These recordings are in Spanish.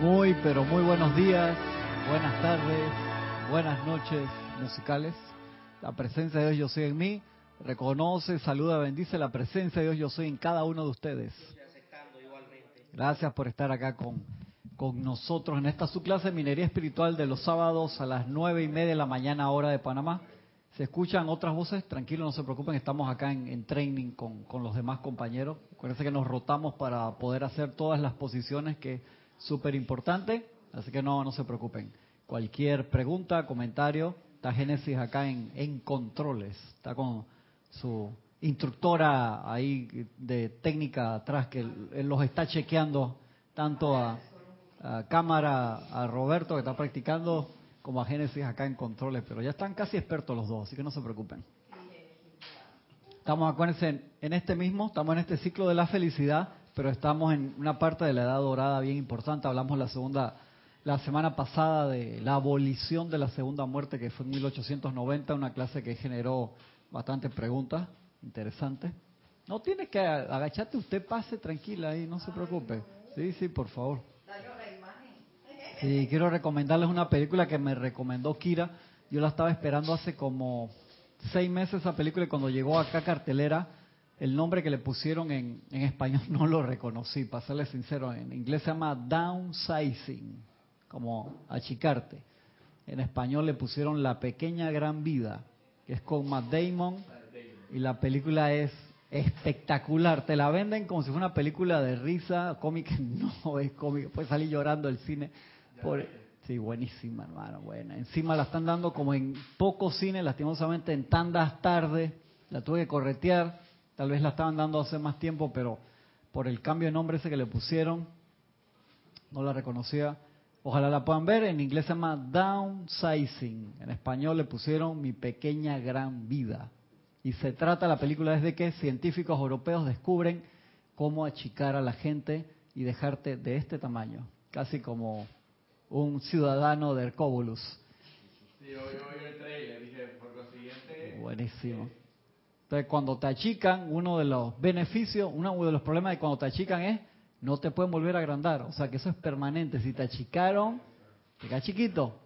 Muy, pero muy buenos días, buenas tardes, buenas noches musicales. La presencia de Dios yo soy en mí. Reconoce, saluda, bendice la presencia de Dios yo soy en cada uno de ustedes. Gracias por estar acá con, con nosotros en esta su clase de minería espiritual de los sábados a las nueve y media de la mañana hora de Panamá. Se escuchan otras voces, tranquilos, no se preocupen, estamos acá en, en training con, con, los demás compañeros. Acuérdense que nos rotamos para poder hacer todas las posiciones que súper importante, así que no, no se preocupen. Cualquier pregunta, comentario, está Génesis acá en, en controles, está con su instructora ahí de técnica atrás que los está chequeando tanto a, a, cámara, a Roberto que está practicando, como a Génesis acá en controles, pero ya están casi expertos los dos, así que no se preocupen. Estamos, acuérdense, en este mismo, estamos en este ciclo de la felicidad, pero estamos en una parte de la edad dorada bien importante. Hablamos la segunda, la semana pasada de la abolición de la segunda muerte, que fue en 1890, una clase que generó bastantes preguntas interesantes. No tiene que agacharte, usted pase tranquila ahí, no se preocupe. Sí, sí, por favor. Sí, quiero recomendarles una película que me recomendó Kira. Yo la estaba esperando hace como seis meses esa película y cuando llegó acá cartelera, el nombre que le pusieron en, en español no lo reconocí, para serle sincero. En inglés se llama downsizing, como achicarte. En español le pusieron La pequeña gran vida, que es con Matt Damon y la película es espectacular. Te la venden como si fuera una película de risa, cómica, no es cómica, puedes salir llorando del cine. Por, sí, buenísima, hermano, buena. Encima la están dando como en pocos cines, lastimosamente en tandas tarde, la tuve que corretear, tal vez la estaban dando hace más tiempo, pero por el cambio de nombre ese que le pusieron, no la reconocía. Ojalá la puedan ver, en inglés se llama Downsizing, en español le pusieron Mi pequeña gran vida. Y se trata la película desde que científicos europeos descubren cómo achicar a la gente y dejarte de este tamaño, casi como un ciudadano de Hercóbulus. Sí, yo, yo, el trailer, dije, por consiguiente... Buenísimo. Entonces, cuando te achican, uno de los beneficios, uno de los problemas de cuando te achican es no te pueden volver a agrandar. O sea, que eso es permanente. Si te achicaron, te quedas chiquito.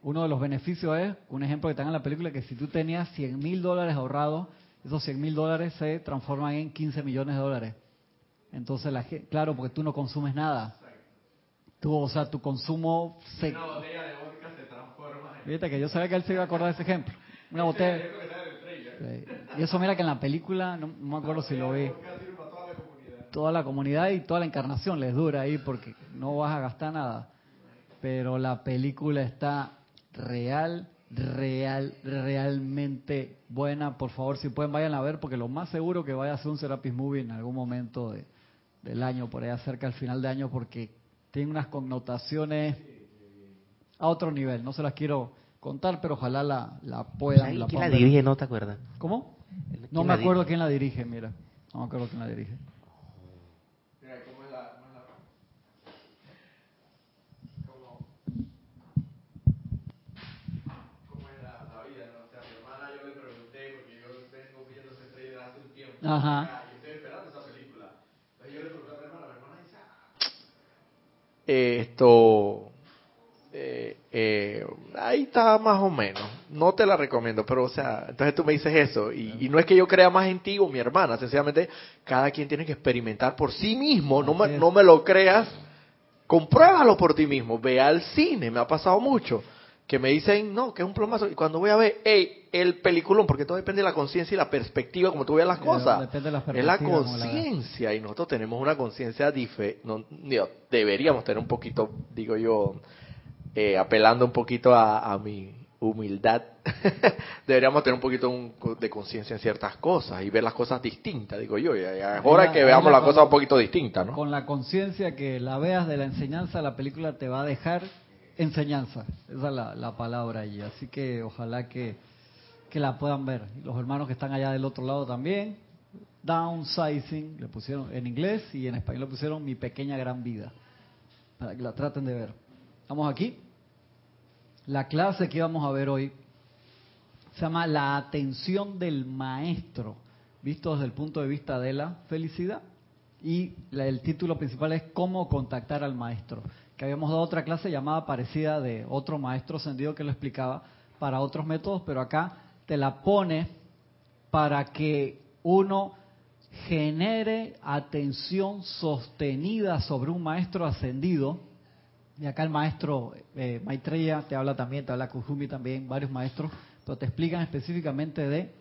Uno de los beneficios es, un ejemplo que está en la película, que si tú tenías 100 mil dólares ahorrados, esos 100 mil dólares se transforman en 15 millones de dólares. Entonces, la, claro, porque tú no consumes nada. Tú, o sea, tu consumo se... Una botella de vodka se transforma en... Fíjate que yo sabía que él se iba a acordar de ese ejemplo. Una botella... Sí. Y eso mira que en la película, no, no me acuerdo si lo vi, toda la comunidad y toda la encarnación les dura ahí porque no vas a gastar nada. Pero la película está real, real, realmente buena. Por favor, si pueden, vayan a ver porque lo más seguro que vaya a ser un Serapis Movie en algún momento de, del año, por allá cerca al final de año, porque tiene unas connotaciones a otro nivel. No se las quiero contar, pero ojalá la, la puedan. La ¿Quién la dirige? ¿No te acuerdas? ¿Cómo? ¿Quién No me acuerdo dirige? quién la dirige, mira. No me acuerdo quién la dirige. Mira, ¿cómo es la...? ¿Cómo es la...? ¿Cómo, cómo es la, la vida, no? O sea, a mi hermana yo le pregunté, porque yo vengo viendo ese trailer hace un tiempo. Ajá. acá, Y estoy esperando esa película. Entonces yo le pregunté a mi hermana, mi hermana dice, ah, eh, esto... Eh, ahí está más o menos. No te la recomiendo, pero o sea, entonces tú me dices eso. Y, y no es que yo crea más en ti o mi hermana, sencillamente cada quien tiene que experimentar por sí mismo. No me, no me lo creas, compruébalo por ti mismo. Ve al cine, me ha pasado mucho. Que me dicen, no, que es un plomazo. Y cuando voy a ver, hey, el peliculón, porque todo depende de la conciencia y la perspectiva, como tú veas las cosas. depende de la es la conciencia. Y nosotros tenemos una conciencia diferente. No, deberíamos tener un poquito, digo yo, eh, apelando un poquito a, a mi humildad, deberíamos tener un poquito un- de conciencia en ciertas cosas y ver las cosas distintas, digo yo. Y ahora que la- veamos ahí la las cosas un poquito distintas, ¿no? Con la conciencia que la veas de la enseñanza, la película te va a dejar enseñanza. Esa es la, la palabra allí. Así que ojalá que, que la puedan ver. Los hermanos que están allá del otro lado también. Downsizing, le pusieron en inglés y en español le pusieron Mi pequeña gran vida. Para que la traten de ver. Estamos aquí. La clase que vamos a ver hoy se llama La atención del maestro, visto desde el punto de vista de la felicidad. y el título principal es cómo contactar al maestro. Que habíamos dado otra clase llamada parecida de otro maestro ascendido que lo explicaba para otros métodos, pero acá te la pone para que uno genere atención sostenida sobre un maestro ascendido. Y acá el maestro eh, Maitreya te habla también, te habla Kujumi también, varios maestros, pero te explican específicamente de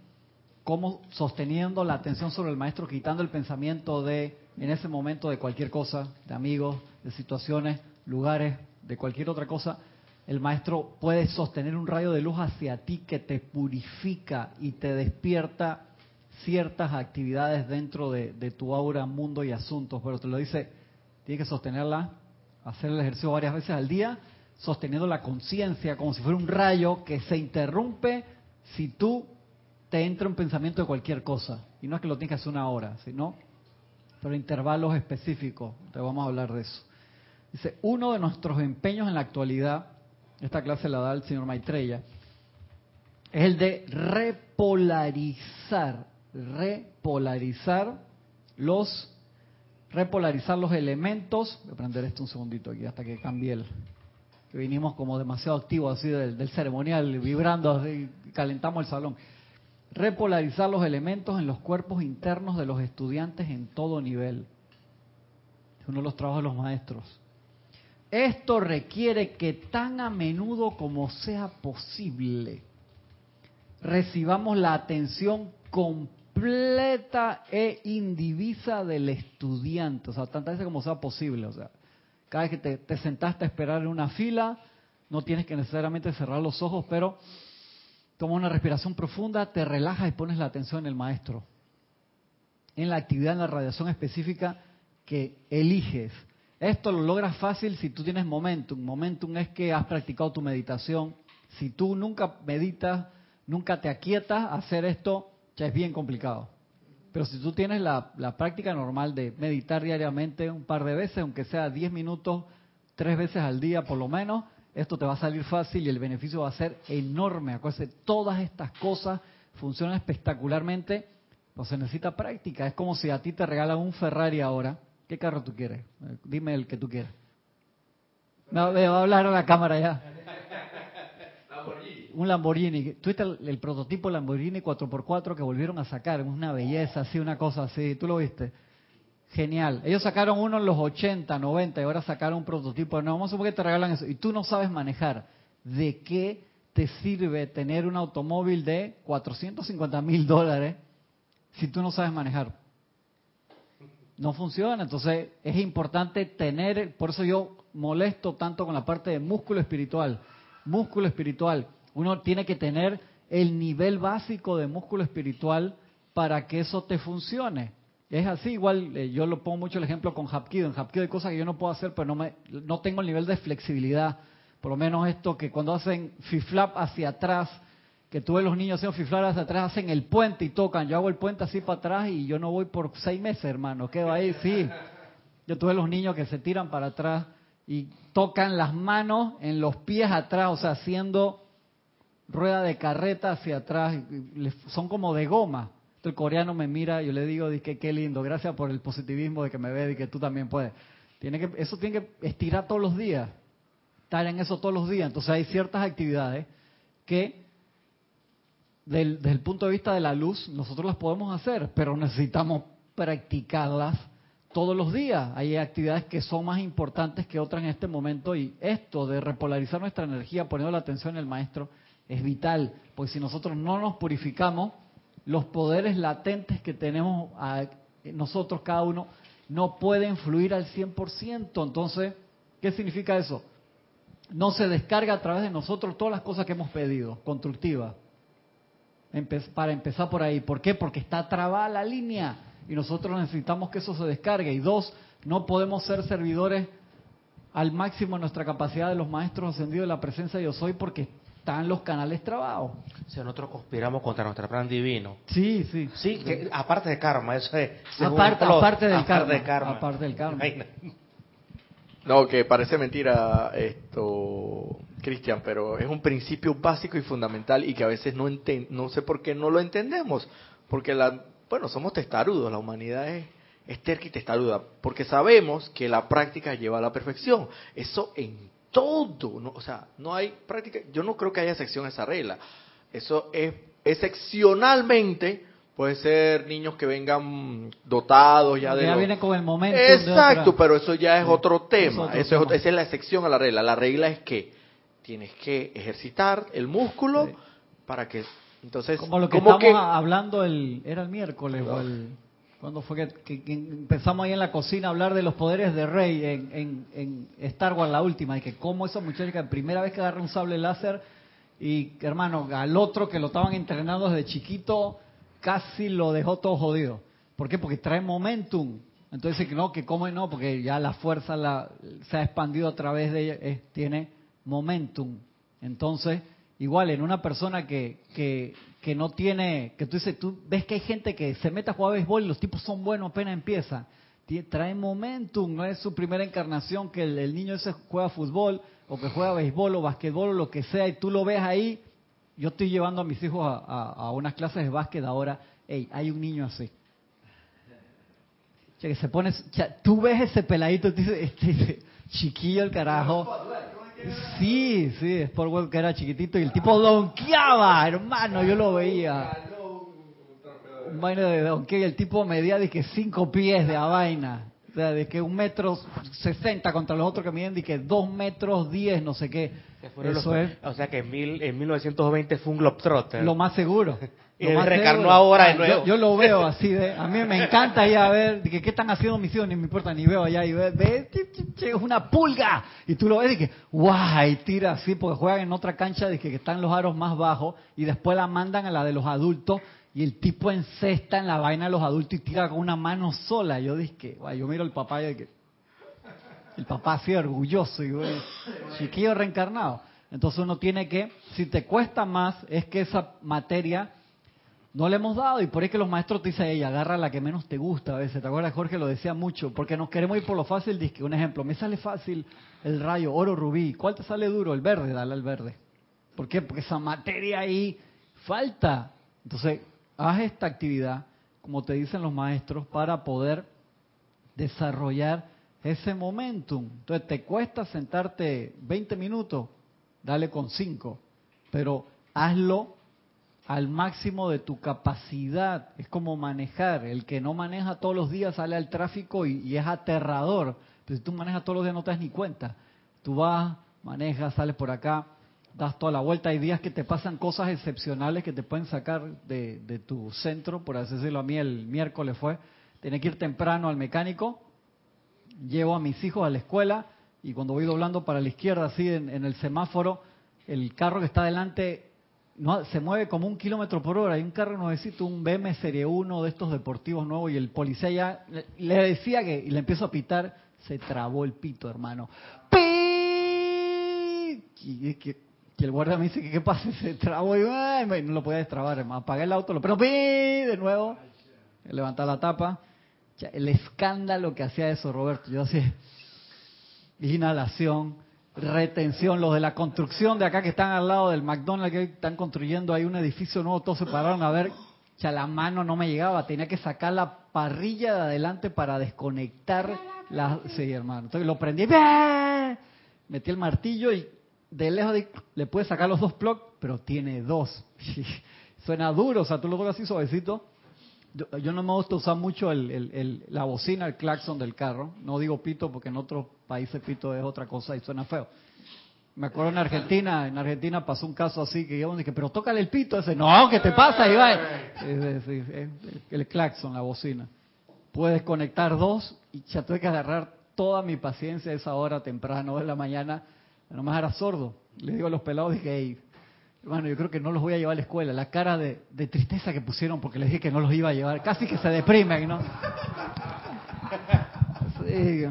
cómo sosteniendo la atención sobre el maestro, quitando el pensamiento de, en ese momento, de cualquier cosa, de amigos, de situaciones, lugares, de cualquier otra cosa, el maestro puede sostener un rayo de luz hacia ti que te purifica y te despierta ciertas actividades dentro de, tu aura, mundo y asuntos, pero te lo dice, tienes que sostenerla, hacer el ejercicio varias veces al día, sosteniendo la conciencia como si fuera un rayo que se interrumpe si tú te entra un pensamiento de cualquier cosa. Y no es que lo tengas que hacer una hora, sino pero intervalos específicos. Te vamos a hablar de eso. Dice, uno de nuestros empeños en la actualidad, esta clase la da el señor Maitreya, es el de repolarizar repolarizar los repolarizar los elementos. Voy a prender esto un segundito aquí hasta que cambie el que vinimos como demasiado activos así del, ceremonial, vibrando, así, calentamos el salón. Repolarizar los elementos en los cuerpos internos de los estudiantes en todo nivel. Es uno de los trabajos de los maestros. Esto requiere que tan a menudo como sea posible recibamos la atención completa e indivisa del estudiante, o sea, tantas veces como sea posible, o sea, cada vez que te, sentaste a esperar en una fila, no tienes que necesariamente cerrar los ojos, pero toma una respiración profunda, te relajas y pones la atención en el maestro, en la actividad, en la radiación específica que eliges. Esto lo logras fácil si tú tienes momentum. Momentum es que has practicado tu meditación. Si tú nunca meditas, nunca te aquietas hacer esto, es bien complicado. Pero si tú tienes la, práctica normal de meditar diariamente un par de veces, aunque sea 10 minutos, tres veces al día por lo menos, esto te va a salir fácil y el beneficio va a ser enorme. Acuérdense, todas estas cosas funcionan espectacularmente, pero se necesita práctica. Es como si a ti te regalan un Ferrari ahora. ¿Qué carro tú quieres? Dime el que tú quieres. No, va a hablar a la cámara ya un Lamborghini. Tuviste el, el, prototipo Lamborghini 4x4 que volvieron a sacar. Una belleza, así, una cosa así. ¿Tú lo viste? Genial. Ellos sacaron uno en los 80, 90 y ahora sacaron un prototipo. No, vamos a suponer que te regalan eso. Y tú no sabes manejar. ¿De qué te sirve tener un automóvil de 450 mil dólares si tú no sabes manejar? No funciona. Entonces es importante tener, por eso yo molesto tanto con la parte de músculo espiritual. Músculo espiritual uno tiene que tener el nivel básico de músculo espiritual para que eso te funcione. Es así, igual eh, yo lo pongo mucho el ejemplo con Hapkido. En Hapkido hay cosas que yo no puedo hacer, pero no, me, no tengo el nivel de flexibilidad. Por lo menos esto que cuando hacen fiflap hacia atrás, que tú los niños haciendo fiflap hacia atrás, hacen el puente y tocan. Yo hago el puente así para atrás y yo no voy por seis meses, hermano. Quedo ahí, sí. Yo tuve los niños que se tiran para atrás y tocan las manos en los pies atrás, o sea, haciendo rueda de carreta hacia atrás, son como de goma. el coreano me mira, yo le digo, que qué lindo, gracias por el positivismo de que me ve y que tú también puedes. Tiene que, eso tiene que estirar todos los días, estar en eso todos los días. Entonces hay ciertas actividades que desde el punto de vista de la luz nosotros las podemos hacer, pero necesitamos practicarlas todos los días. Hay actividades que son más importantes que otras en este momento y esto de repolarizar nuestra energía poniendo la atención en el maestro es vital, pues si nosotros no nos purificamos, los poderes latentes que tenemos a nosotros cada uno no pueden fluir al 100%. Entonces, ¿qué significa eso? No se descarga a través de nosotros todas las cosas que hemos pedido, constructivas. para empezar por ahí. ¿Por qué? Porque está trabada la línea y nosotros necesitamos que eso se descargue. Y dos, no podemos ser servidores al máximo de nuestra capacidad de los maestros ascendidos de la presencia de Yo Soy porque están los canales trabados. Sea, nosotros conspiramos contra nuestro plan divino. Sí, sí. Sí, que aparte de karma, eso es. Aparte, aparte, del karma, Aparte del karma. No, que parece mentira esto, Cristian, pero es un principio básico y fundamental y que a veces no no sé por qué no lo entendemos, porque la, bueno, somos testarudos, la humanidad es, esté y te duda, porque sabemos que la práctica lleva a la perfección. Eso en todo, ¿no? o sea, no hay práctica, yo no creo que haya excepción a esa regla. Eso es excepcionalmente puede ser niños que vengan dotados ya de ya viene con el momento exacto pero eso ya es otro tema. eso esa es la excepción a la regla. La regla es que tienes que ejercitar el músculo para que entonces como lo que estamos hablando el era el miércoles o el cuando fue que, empezamos ahí en la cocina a hablar de los poderes de Rey en, en, Star Wars la última y que cómo esa muchacha primera vez que agarra un sable láser y hermano al otro que lo estaban entrenando desde chiquito casi lo dejó todo jodido. ¿Por qué? Porque trae momentum. Entonces, que no, que cómo no, porque ya la fuerza la, se ha expandido a través de ella, tiene momentum. Entonces, igual en una persona que, que, que no tiene, que tú dices, tú ves que hay gente que se mete a jugar béisbol y los tipos son buenos apenas empieza. Trae momentum, no es su primera encarnación que el, niño ese juega fútbol o que juega béisbol o basquetbol o lo que sea y tú lo ves ahí yo estoy llevando a mis hijos a, unas clases de básquet ahora. Hey, hay un niño así. que se pone, tú ves ese peladito, este, chiquillo el carajo. Sí, sí, Sport Web que era chiquitito y el tipo donkeaba, hermano, yo lo veía. Un vaina de donkey, el tipo medía de que cinco pies de a vaina. O sea, de que un metro sesenta contra los otros que miden de que dos metros diez, no sé qué. Eso es. O sea que en, mil, en 1920 fue un Globetrotter. Lo más seguro. y recarnó ahora de nuevo. Yo, lo veo así, de, a mí me encanta ir a ver de que, qué están haciendo mis hijos, ni me importa, ni veo allá y ve, ve es una pulga. Y tú lo ves y que, guay, y tira así, porque juegan en otra cancha de que, que están los aros más bajos y después la mandan a la de los adultos y el tipo encesta en la vaina de los adultos y tira con una mano sola. Yo dije, guay, yo miro al papá y que el papá así orgulloso y güey, chiquillo reencarnado. Entonces uno tiene que, si te cuesta más, es que esa materia no le hemos dado y por ahí que los maestros te dicen, ella agarra la que menos te gusta a veces. ¿Te acuerdas, Jorge? Lo decía mucho, porque nos queremos ir por lo fácil. Dice, un ejemplo, me sale fácil el rayo, oro, rubí. ¿Cuál te sale duro? El verde, dale al verde. ¿Por qué? Porque esa materia ahí falta. Entonces, haz esta actividad, como te dicen los maestros, para poder desarrollar ese momentum. Entonces, te cuesta sentarte 20 minutos, dale con 5, pero hazlo al máximo de tu capacidad. Es como manejar. El que no maneja todos los días sale al tráfico y, es aterrador. Pero si tú manejas todos los días no te das ni cuenta. Tú vas, manejas, sales por acá, das toda la vuelta. Hay días que te pasan cosas excepcionales que te pueden sacar de, tu centro, por así decirlo. A mí el miércoles fue, tenía que ir temprano al mecánico, llevo a mis hijos a la escuela y cuando voy doblando para la izquierda, así en, el semáforo, el carro que está delante no, se mueve como un kilómetro por hora. Hay un carro nuevecito, un BM Serie 1 de estos deportivos nuevos y el policía ya le, decía que, y le empiezo a pitar, se trabó el pito, hermano. Y es que y el guardia me dice que qué pasa, se trabó y no lo podía destrabar, hermano. Apagué el auto, lo pero de nuevo, levantar la tapa. El escándalo que hacía eso, Roberto. Yo hacía inhalación, retención. Los de la construcción de acá que están al lado del McDonald's que están construyendo ahí un edificio nuevo, todos se pararon a ver. Ya la mano no me llegaba, tenía que sacar la parrilla de adelante para desconectar la. Sí, hermano. Entonces lo prendí, metí el martillo y de lejos le puedes sacar los dos plugs, pero tiene dos. Suena duro, o sea, tú lo tocas así suavecito. Yo, no me gusta usar mucho el, la bocina, el claxon del carro. No digo pito porque en otros países pito es otra cosa y suena feo. Me acuerdo en Argentina, en Argentina pasó un caso así que yo dije, pero tócale el pito ese. No, ¿qué te pasa, Iván? el claxon, la bocina. Puedes conectar dos y ya tuve que agarrar toda mi paciencia a esa hora temprano de la mañana nomás era sordo. Le digo a los pelados, dije, hey, hermano, yo creo que no los voy a llevar a la escuela. La cara de, tristeza que pusieron porque les dije que no los iba a llevar. Casi que se deprimen, ¿no? Sí.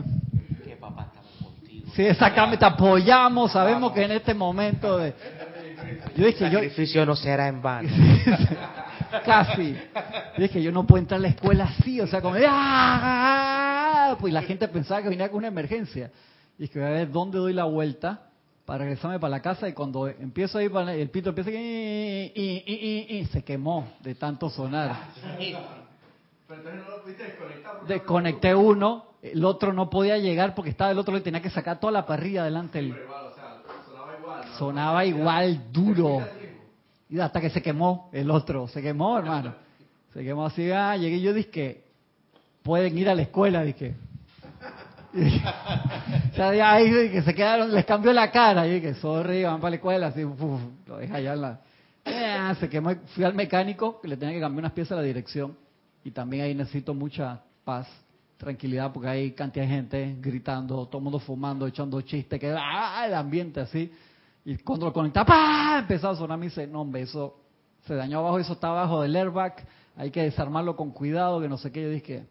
Que. Sí, exactamente, apoyamos, sabemos que en este momento de... Yo dije, El sacrificio no será en vano. Casi. Yo dije, yo no puedo entrar a la escuela así, o sea, como... ¡Ah! Pues la gente pensaba que venía con una emergencia. Y es que voy a ver dónde doy la vuelta para regresarme para la casa y cuando empiezo a ir para el pito empieza y, y, y, se quemó de tanto sonar. Pero entonces no lo pudiste desconectar. Desconecté uno, el otro no podía llegar porque estaba del otro y tenía que sacar toda la parrilla delante del... Igual, o sea, sonaba igual. ¿no? Sonaba igual duro. Y hasta que se quemó el otro, se quemó, hermano. Se quemó así, ah, llegué y yo dije, pueden ir a la escuela, dije. O sea, de ahí dije, se quedaron, les cambió la cara, y dije, sorry, van para la escuela, así, uf, lo deja allá en la... Eh, se quemó, fui al mecánico, que le tenía que cambiar unas piezas a la dirección, y también ahí necesito mucha paz, tranquilidad, porque hay cantidad de gente gritando, todo el mundo fumando, echando chistes, que ah, el ambiente así. Y cuando lo conectaba, ¡pah! empezó a sonar, me dice, no, hombre, eso se dañó abajo, eso está abajo del airbag, hay que desarmarlo con cuidado, que no sé qué. Yo dije,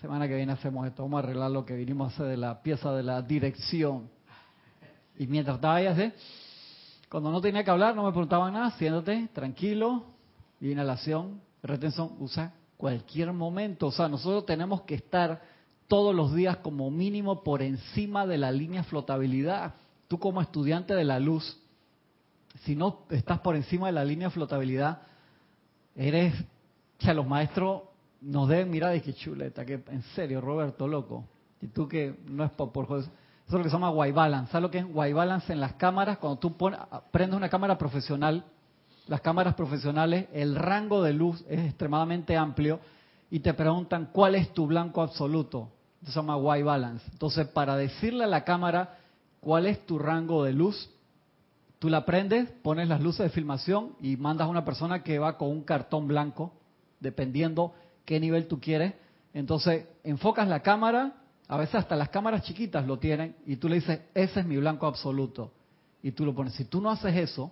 semana que viene hacemos esto, vamos a arreglar lo que vinimos a hacer de la pieza de la dirección. Y mientras estaba ahí así, cuando no tenía que hablar, no me preguntaban nada, siéntate, tranquilo, inhalación, retención, usa cualquier momento. O sea, nosotros tenemos que estar todos los días como mínimo por encima de la línea flotabilidad. Tú como estudiante de la luz, si no estás por encima de la línea flotabilidad, eres, o sea, los maestros nos deben mirar y que chuleta, que en serio, Roberto, loco. Y tú que no es por, por eso es lo que se llama white balance. ¿Sabes lo que es white balance en las cámaras? Cuando tú pones, prendes una cámara profesional, las cámaras profesionales, el rango de luz es extremadamente amplio y te preguntan cuál es tu blanco absoluto. Se llama white balance. Entonces, para decirle a la cámara cuál es tu rango de luz, tú la prendes, pones las luces de filmación y mandas a una persona que va con un cartón blanco, dependiendo qué nivel tú quieres. Entonces, enfocas la cámara, a veces hasta las cámaras chiquitas lo tienen, y tú le dices, ese es mi blanco absoluto. Y tú lo pones. Si tú no haces eso,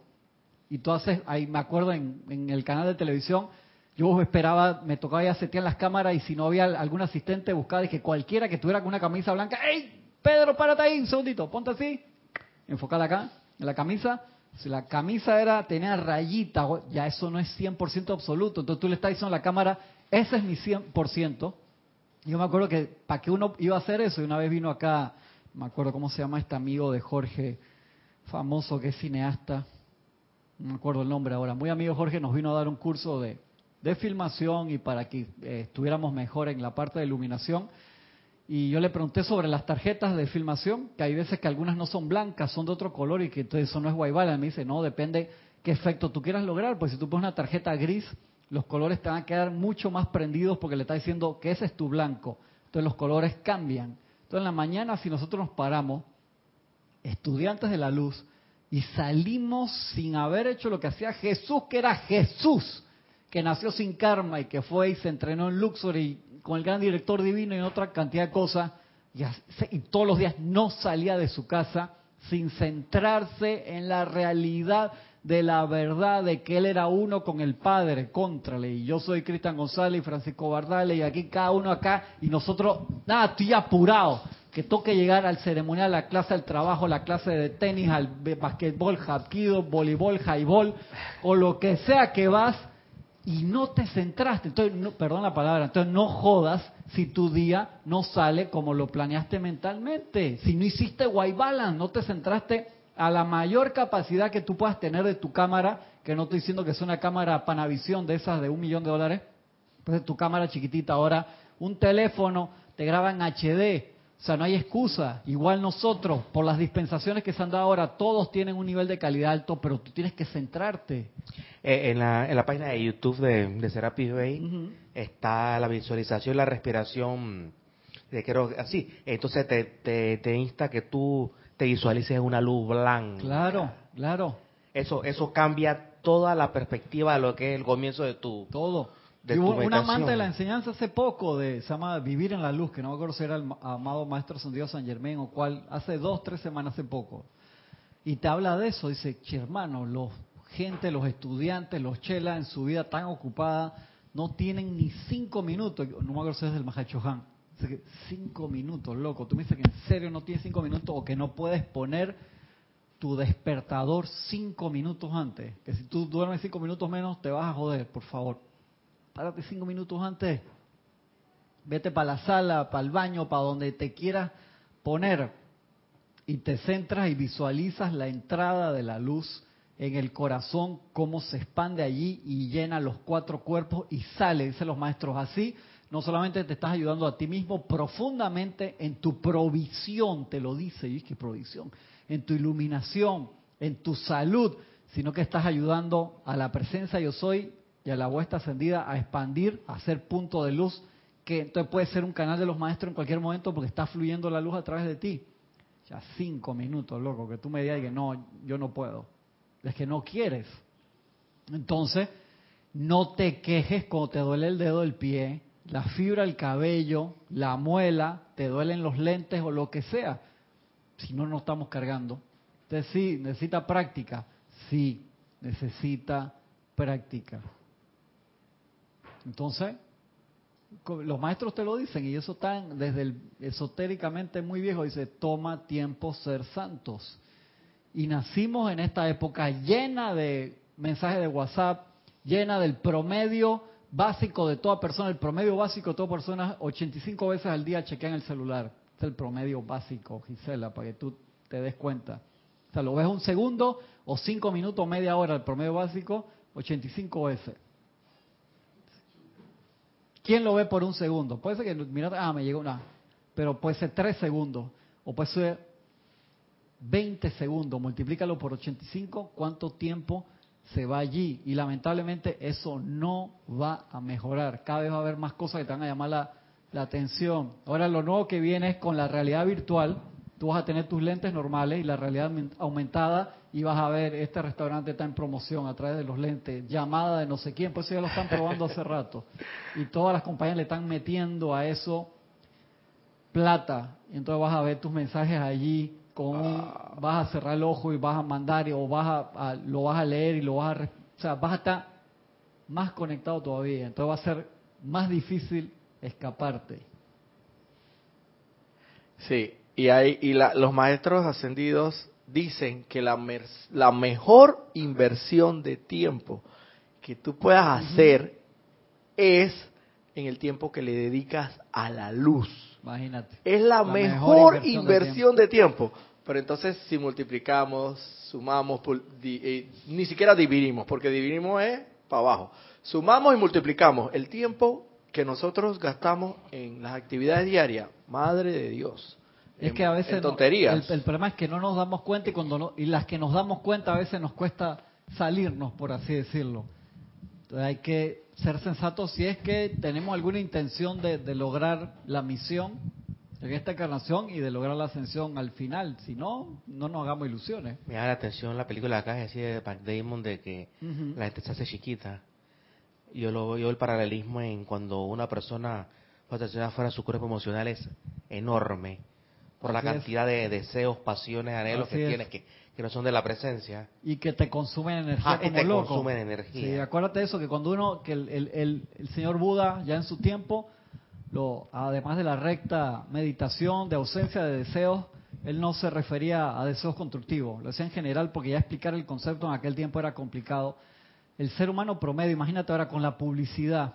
y tú haces, ahí me acuerdo en, en el canal de televisión, yo esperaba, me tocaba ya setear las cámaras y si no había algún asistente, buscaba que cualquiera que tuviera con una camisa blanca, ¡Ey! Pedro, párate ahí un segundito, ponte así, enfocala acá, en la camisa. Si la camisa era, tenía rayita, ya eso no es 100% absoluto. Entonces tú le estás diciendo a la cámara, ese es mi 100%. Yo me acuerdo que para que uno iba a hacer eso, y una vez vino acá, me acuerdo cómo se llama este amigo de Jorge, famoso que es cineasta, no me acuerdo el nombre ahora, muy amigo Jorge nos vino a dar un curso de, de filmación y para que eh, estuviéramos mejor en la parte de iluminación. Y yo le pregunté sobre las tarjetas de filmación, que hay veces que algunas no son blancas, son de otro color y que entonces eso no es balance. Me dice, no, depende qué efecto tú quieras lograr, pues si tú pones una tarjeta gris, los colores te van a quedar mucho más prendidos porque le está diciendo que ese es tu blanco. Entonces los colores cambian. Entonces en la mañana si nosotros nos paramos, estudiantes de la luz, y salimos sin haber hecho lo que hacía Jesús, que era Jesús, que nació sin karma y que fue y se entrenó en Luxor y con el gran director divino y en otra cantidad de cosas, y, y todos los días no salía de su casa sin centrarse en la realidad de la verdad de que él era uno con el Padre, contrale, y yo soy Cristian González y Francisco Bardale, y aquí cada uno acá, y nosotros, nada, estoy apurado, que toque llegar al ceremonial, a la clase del trabajo, la clase de tenis, al basquetbol, hapkido, voleibol, highball, o lo que sea que vas, y no te centraste, entonces, perdón la palabra, entonces no jodas si tu día no sale como lo planeaste mentalmente, si no hiciste white balance, no te centraste a la mayor capacidad que tú puedas tener de tu cámara, que no estoy diciendo que es una cámara Panavisión de esas de un millón de dólares, pues tu cámara chiquitita. Ahora, un teléfono te graba en HD, o sea, no hay excusa. Igual nosotros, por las dispensaciones que se han dado ahora, todos tienen un nivel de calidad alto, pero tú tienes que centrarte. Eh, en, la, en la página de YouTube de, de Serapis Bay uh -huh. está la visualización, la respiración, de creo así. Entonces te, te, te insta que tú te visualices una luz blanca. Claro, claro. Eso, eso cambia toda la perspectiva de lo que es el comienzo de tu todo. De un amante de la enseñanza hace poco de se llama Vivir en la Luz, que no me acuerdo si era el amado Maestro Santiago San Germán o cual, hace dos, tres semanas hace poco. Y te habla de eso, dice, che hermano, los gente, los estudiantes, los chelas en su vida tan ocupada, no tienen ni cinco minutos, no me acuerdo si es del Mahachohan, cinco minutos, loco. Tú me dices que en serio no tienes cinco minutos o que no puedes poner tu despertador cinco minutos antes. Que si tú duermes cinco minutos menos te vas a joder, por favor. Párate cinco minutos antes. Vete para la sala, para el baño, para donde te quieras poner. Y te centras y visualizas la entrada de la luz en el corazón, cómo se expande allí y llena los cuatro cuerpos y sale, dicen los maestros, así. No solamente te estás ayudando a ti mismo profundamente en tu provisión, te lo dice, y es que provisión, en tu iluminación, en tu salud, sino que estás ayudando a la presencia yo soy y a la vuestra ascendida a expandir, a ser punto de luz, que entonces puede ser un canal de los maestros en cualquier momento porque está fluyendo la luz a través de ti. Ya cinco minutos, loco, que tú me digas que no, yo no puedo. Es que no quieres. Entonces, no te quejes cuando te duele el dedo del pie, la fibra del cabello, la muela, te duelen los lentes o lo que sea. Si no, no estamos cargando. Entonces, sí, necesita práctica. Sí, necesita práctica. Entonces, los maestros te lo dicen y eso está desde el esotéricamente muy viejo, dice, toma tiempo ser santos. Y nacimos en esta época llena de mensajes de WhatsApp, llena del promedio básico de toda persona, el promedio básico de toda persona, 85 veces al día chequean el celular. es el promedio básico, Gisela, para que tú te des cuenta. O sea, lo ves un segundo o cinco minutos, media hora, el promedio básico, 85 veces. ¿Quién lo ve por un segundo? Puede ser que, mira, ah, me llegó una, pero puede ser tres segundos, o puede ser 20 segundos, multiplícalo por 85, ¿cuánto tiempo se va allí? Y lamentablemente eso no va a mejorar. Cada vez va a haber más cosas que te van a llamar la, la atención. Ahora lo nuevo que viene es con la realidad virtual, tú vas a tener tus lentes normales y la realidad aumentada y vas a ver este restaurante está en promoción a través de los lentes, llamada de no sé quién, pues eso ya lo están probando hace rato. Y todas las compañías le están metiendo a eso plata. Y entonces vas a ver tus mensajes allí con ah. vas a cerrar el ojo y vas a mandar o vas a, lo vas a leer y lo vas a o sea, vas a estar más conectado todavía. Entonces va a ser más difícil escaparte. Sí, y hay y los maestros ascendidos dicen que la, la mejor inversión de tiempo que tú puedas hacer es en el tiempo que le dedicas a la luz. Imagínate. Es la, mejor, inversión, de, tiempo. Pero entonces si multiplicamos, sumamos, eh, ni siquiera dividimos, porque dividimos es para abajo. Sumamos y multiplicamos el tiempo que nosotros gastamos en las actividades diarias. Madre de Dios. Es que a veces tonterías. el, problema es que no nos damos cuenta y cuando y las que nos damos cuenta a veces nos cuesta salirnos, por así decirlo. Entonces hay que ser sensatos si es que tenemos alguna intención de, lograr la misión en esta encarnación y de lograr la ascensión al final. Si no, no nos hagamos ilusiones. Me da la atención la película acá así de Pac Damon de que la gente se hace chiquita. Yo lo veo el paralelismo en cuando una persona fuera de su cuerpo emocional es enorme por la cantidad de deseos, pasiones, anhelos que tienes que, que no son de la presencia. Y que te consumen energía ah, como te consumen energía. Sí, acuérdate de eso, que cuando uno, que el, el, el, señor Buda ya en su tiempo, lo, además de la recta meditación, de ausencia de deseos, él no se refería a deseos constructivos, lo decía en general porque ya explicar el concepto en aquel tiempo era complicado. El ser humano promedio, imagínate ahora con la publicidad,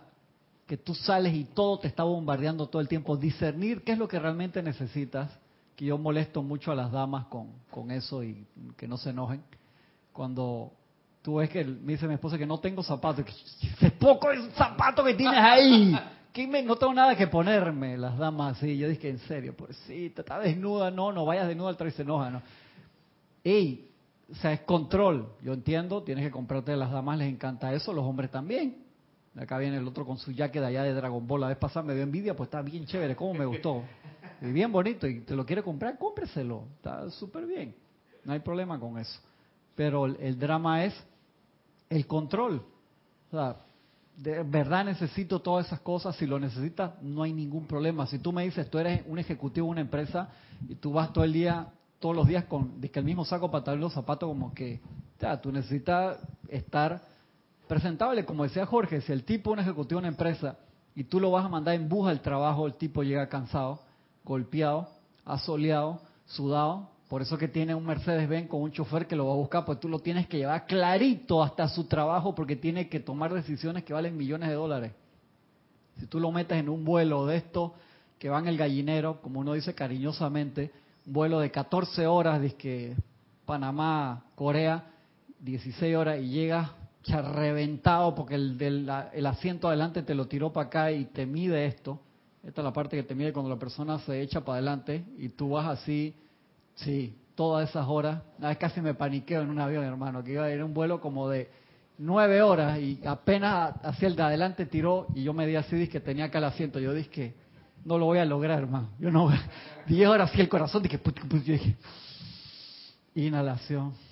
que tú sales y todo te está bombardeando todo el tiempo, discernir qué es lo que realmente necesitas que yo molesto mucho a las damas con, con eso y que no se enojen. Cuando tú ves que me dice mi esposa que no tengo zapatos, que poco el zapato que tienes ahí. Que me, no tengo nada que ponerme, las damas así. Yo dije, en serio, pues sí, está desnuda, no, no vayas desnuda al y se enoja, ¿no? Ey, o sea, es control. Yo entiendo, tienes que comprarte, las damas les encanta eso, los hombres también. Acá viene el otro con su jacket de allá de Dragon Ball. La vez pasada me dio envidia, pues está bien chévere, cómo me gustó y bien bonito y te lo quiere comprar, cómpreselo. Está súper bien. No hay problema con eso. Pero el, drama es el control. O sea, de verdad necesito todas esas cosas. Si lo necesitas, no hay ningún problema. Si tú me dices, tú eres un ejecutivo de una empresa y tú vas todo el día, todos los días con el mismo saco, pantalón los zapatos, como que, ya, tú necesitas estar presentable. Como decía Jorge, si el tipo es un ejecutivo de una empresa y tú lo vas a mandar en bus al trabajo, el tipo llega cansado golpeado, asoleado, sudado. Por eso que tiene un Mercedes-Benz con un chofer que lo va a buscar, pues tú lo tienes que llevar clarito hasta su trabajo porque tiene que tomar decisiones que valen millones de dólares. Si tú lo metes en un vuelo de estos que van el gallinero, como uno dice cariñosamente, un vuelo de 14 horas, que Panamá, Corea, 16 horas y llegas ya reventado porque el, del, el asiento adelante te lo tiró para acá y te mide esto. Esta es la parte que te mide cuando la persona se echa para adelante y tú vas así, sí, todas esas horas. Una vez casi me paniqueo en un avión, hermano, que iba a ir un vuelo como de nueve horas y apenas hacia el de adelante tiró y yo me di así, que tenía acá el asiento. Yo dije que no lo voy a lograr, hermano. Yo no, diez horas así el corazón, dije, yo dije, inhalación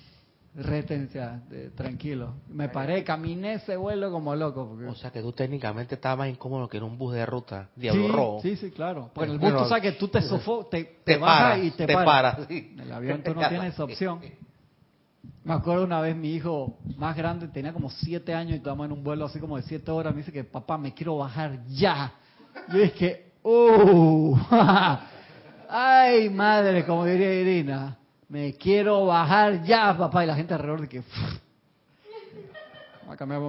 retencia, tranquilo. Me paré, caminé ese vuelo como loco. O sea que tú técnicamente estabas más incómodo que en un bus de ruta, Diablo Rojo. Sí, sí, claro. Porque el bus tú sabes que tú te sofocas, te, te, bajas y te, paras. En el avión tú no tienes esa opción. Me acuerdo una vez mi hijo más grande, tenía como siete años y estábamos en un vuelo así como de siete horas. Me dice que papá, me quiero bajar ya. Yo dije, ¡oh! ¡Ay, madre! Como diría Irina me quiero bajar ya, papá. Y la gente alrededor de que...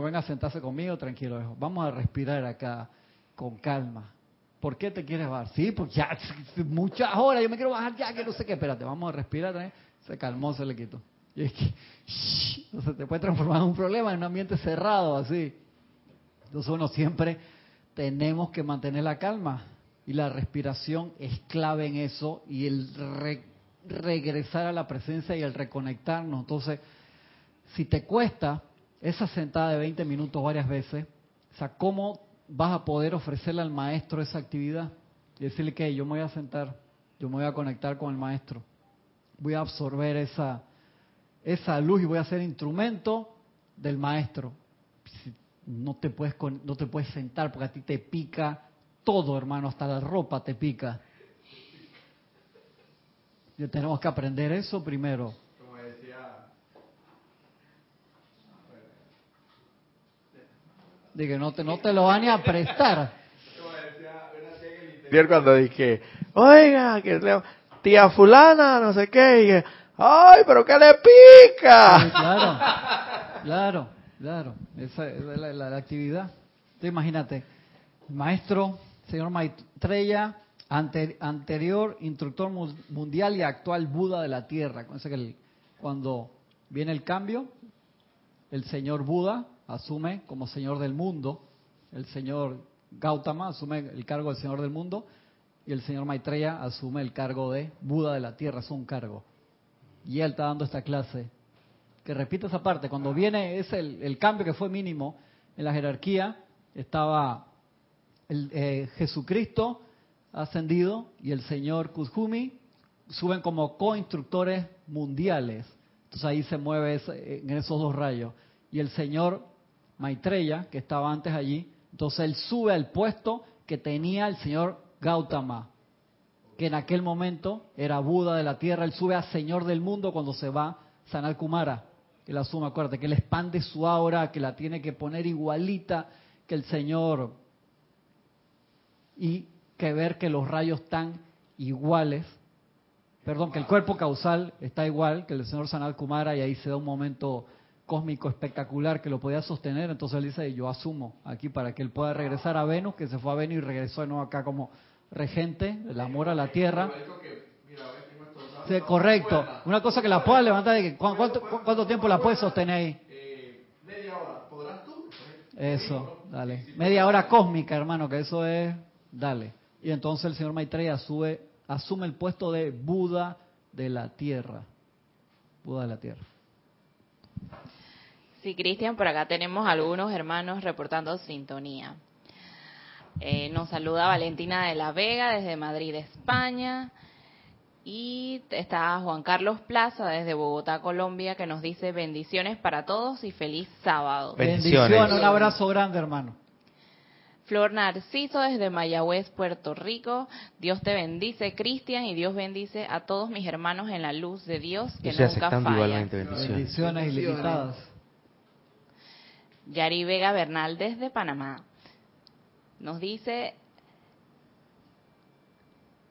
venga a sentarse conmigo, tranquilo, hijo. Vamos a respirar acá con calma. ¿Por qué te quieres bajar? Sí, porque ya muchas horas, yo me quiero bajar ya, que no sé qué. Espérate, vamos a respirar. ¿eh? Se calmó, se le quitó. Y es que, entonces te puede transformar en un problema en un ambiente cerrado, así. Entonces uno siempre tenemos que mantener la calma. Y la respiración es clave en eso. Y el regresar a la presencia y el reconectarnos. Entonces, si te cuesta esa sentada de 20 minutos varias veces, o sea, ¿cómo vas a poder ofrecerle al maestro esa actividad? Y decirle que yo me voy a sentar, yo me voy a conectar con el maestro, voy a absorber esa, esa luz y voy a ser instrumento del maestro. No te puedes no te puedes sentar porque a ti te pica todo, hermano, hasta la ropa te pica. Y tenemos que aprender eso primero. Como decía. Dije, no te, no te lo van a prestar. Como cuando dije, oiga, que tía fulana, no sé qué, y ay, pero ¿qué le pica? claro, claro, claro. Esa es la, la, actividad. imagínate, maestro, señor Maitreya, anterior instructor mundial y actual Buda de la Tierra. cuando viene el cambio, el señor Buda asume como señor del mundo, el señor Gautama asume el cargo de señor del mundo y el señor Maitreya asume el cargo de Buda de la Tierra, es un cargo. Y él está dando esta clase. Que repite esa parte, cuando viene es el, cambio que fue mínimo en la jerarquía, estaba el, eh, Jesucristo, ascendido y el señor Kuzumi suben como co-instructores mundiales. Entonces ahí se mueve en esos dos rayos. Y el señor Maitreya, que estaba antes allí, entonces él sube al puesto que tenía el señor Gautama, que en aquel momento era Buda de la tierra. Él sube a señor del mundo cuando se va Sanal Kumara. Él asume, acuérdate, que él expande su aura, que la tiene que poner igualita que el señor. Y que ver que los rayos están iguales, perdón, que el cuerpo causal está igual que el señor Sanal Kumara y ahí se da un momento cósmico espectacular que lo podía sostener, entonces él dice, yo asumo aquí para que él pueda regresar a Venus, que se fue a Venus y regresó de nuevo acá como regente, el amor a la Tierra. Correcto. Una cosa que la pueda levantar, que, ¿cuánto, ¿cuánto, tiempo la puedes sostener ahí? media hora. ¿Podrás tú? Eso, dale. Media hora cósmica, hermano, que eso es, dale. Y entonces el señor Maitreya asume el puesto de Buda de la tierra. Buda de la tierra. Sí, Cristian, por acá tenemos algunos hermanos reportando sintonía. Eh, nos saluda Valentina de la Vega desde Madrid, España. Y está Juan Carlos Plaza desde Bogotá, Colombia, que nos dice bendiciones para todos y feliz sábado. bendiciones un abrazo grande, hermano. Flor Narciso desde Mayagüez, Puerto Rico. Dios te bendice, Cristian, y Dios bendice a todos mis hermanos en la luz de Dios que nunca falla. Bendiciones ilimitadas. Yari Vega Bernal desde Panamá. Nos dice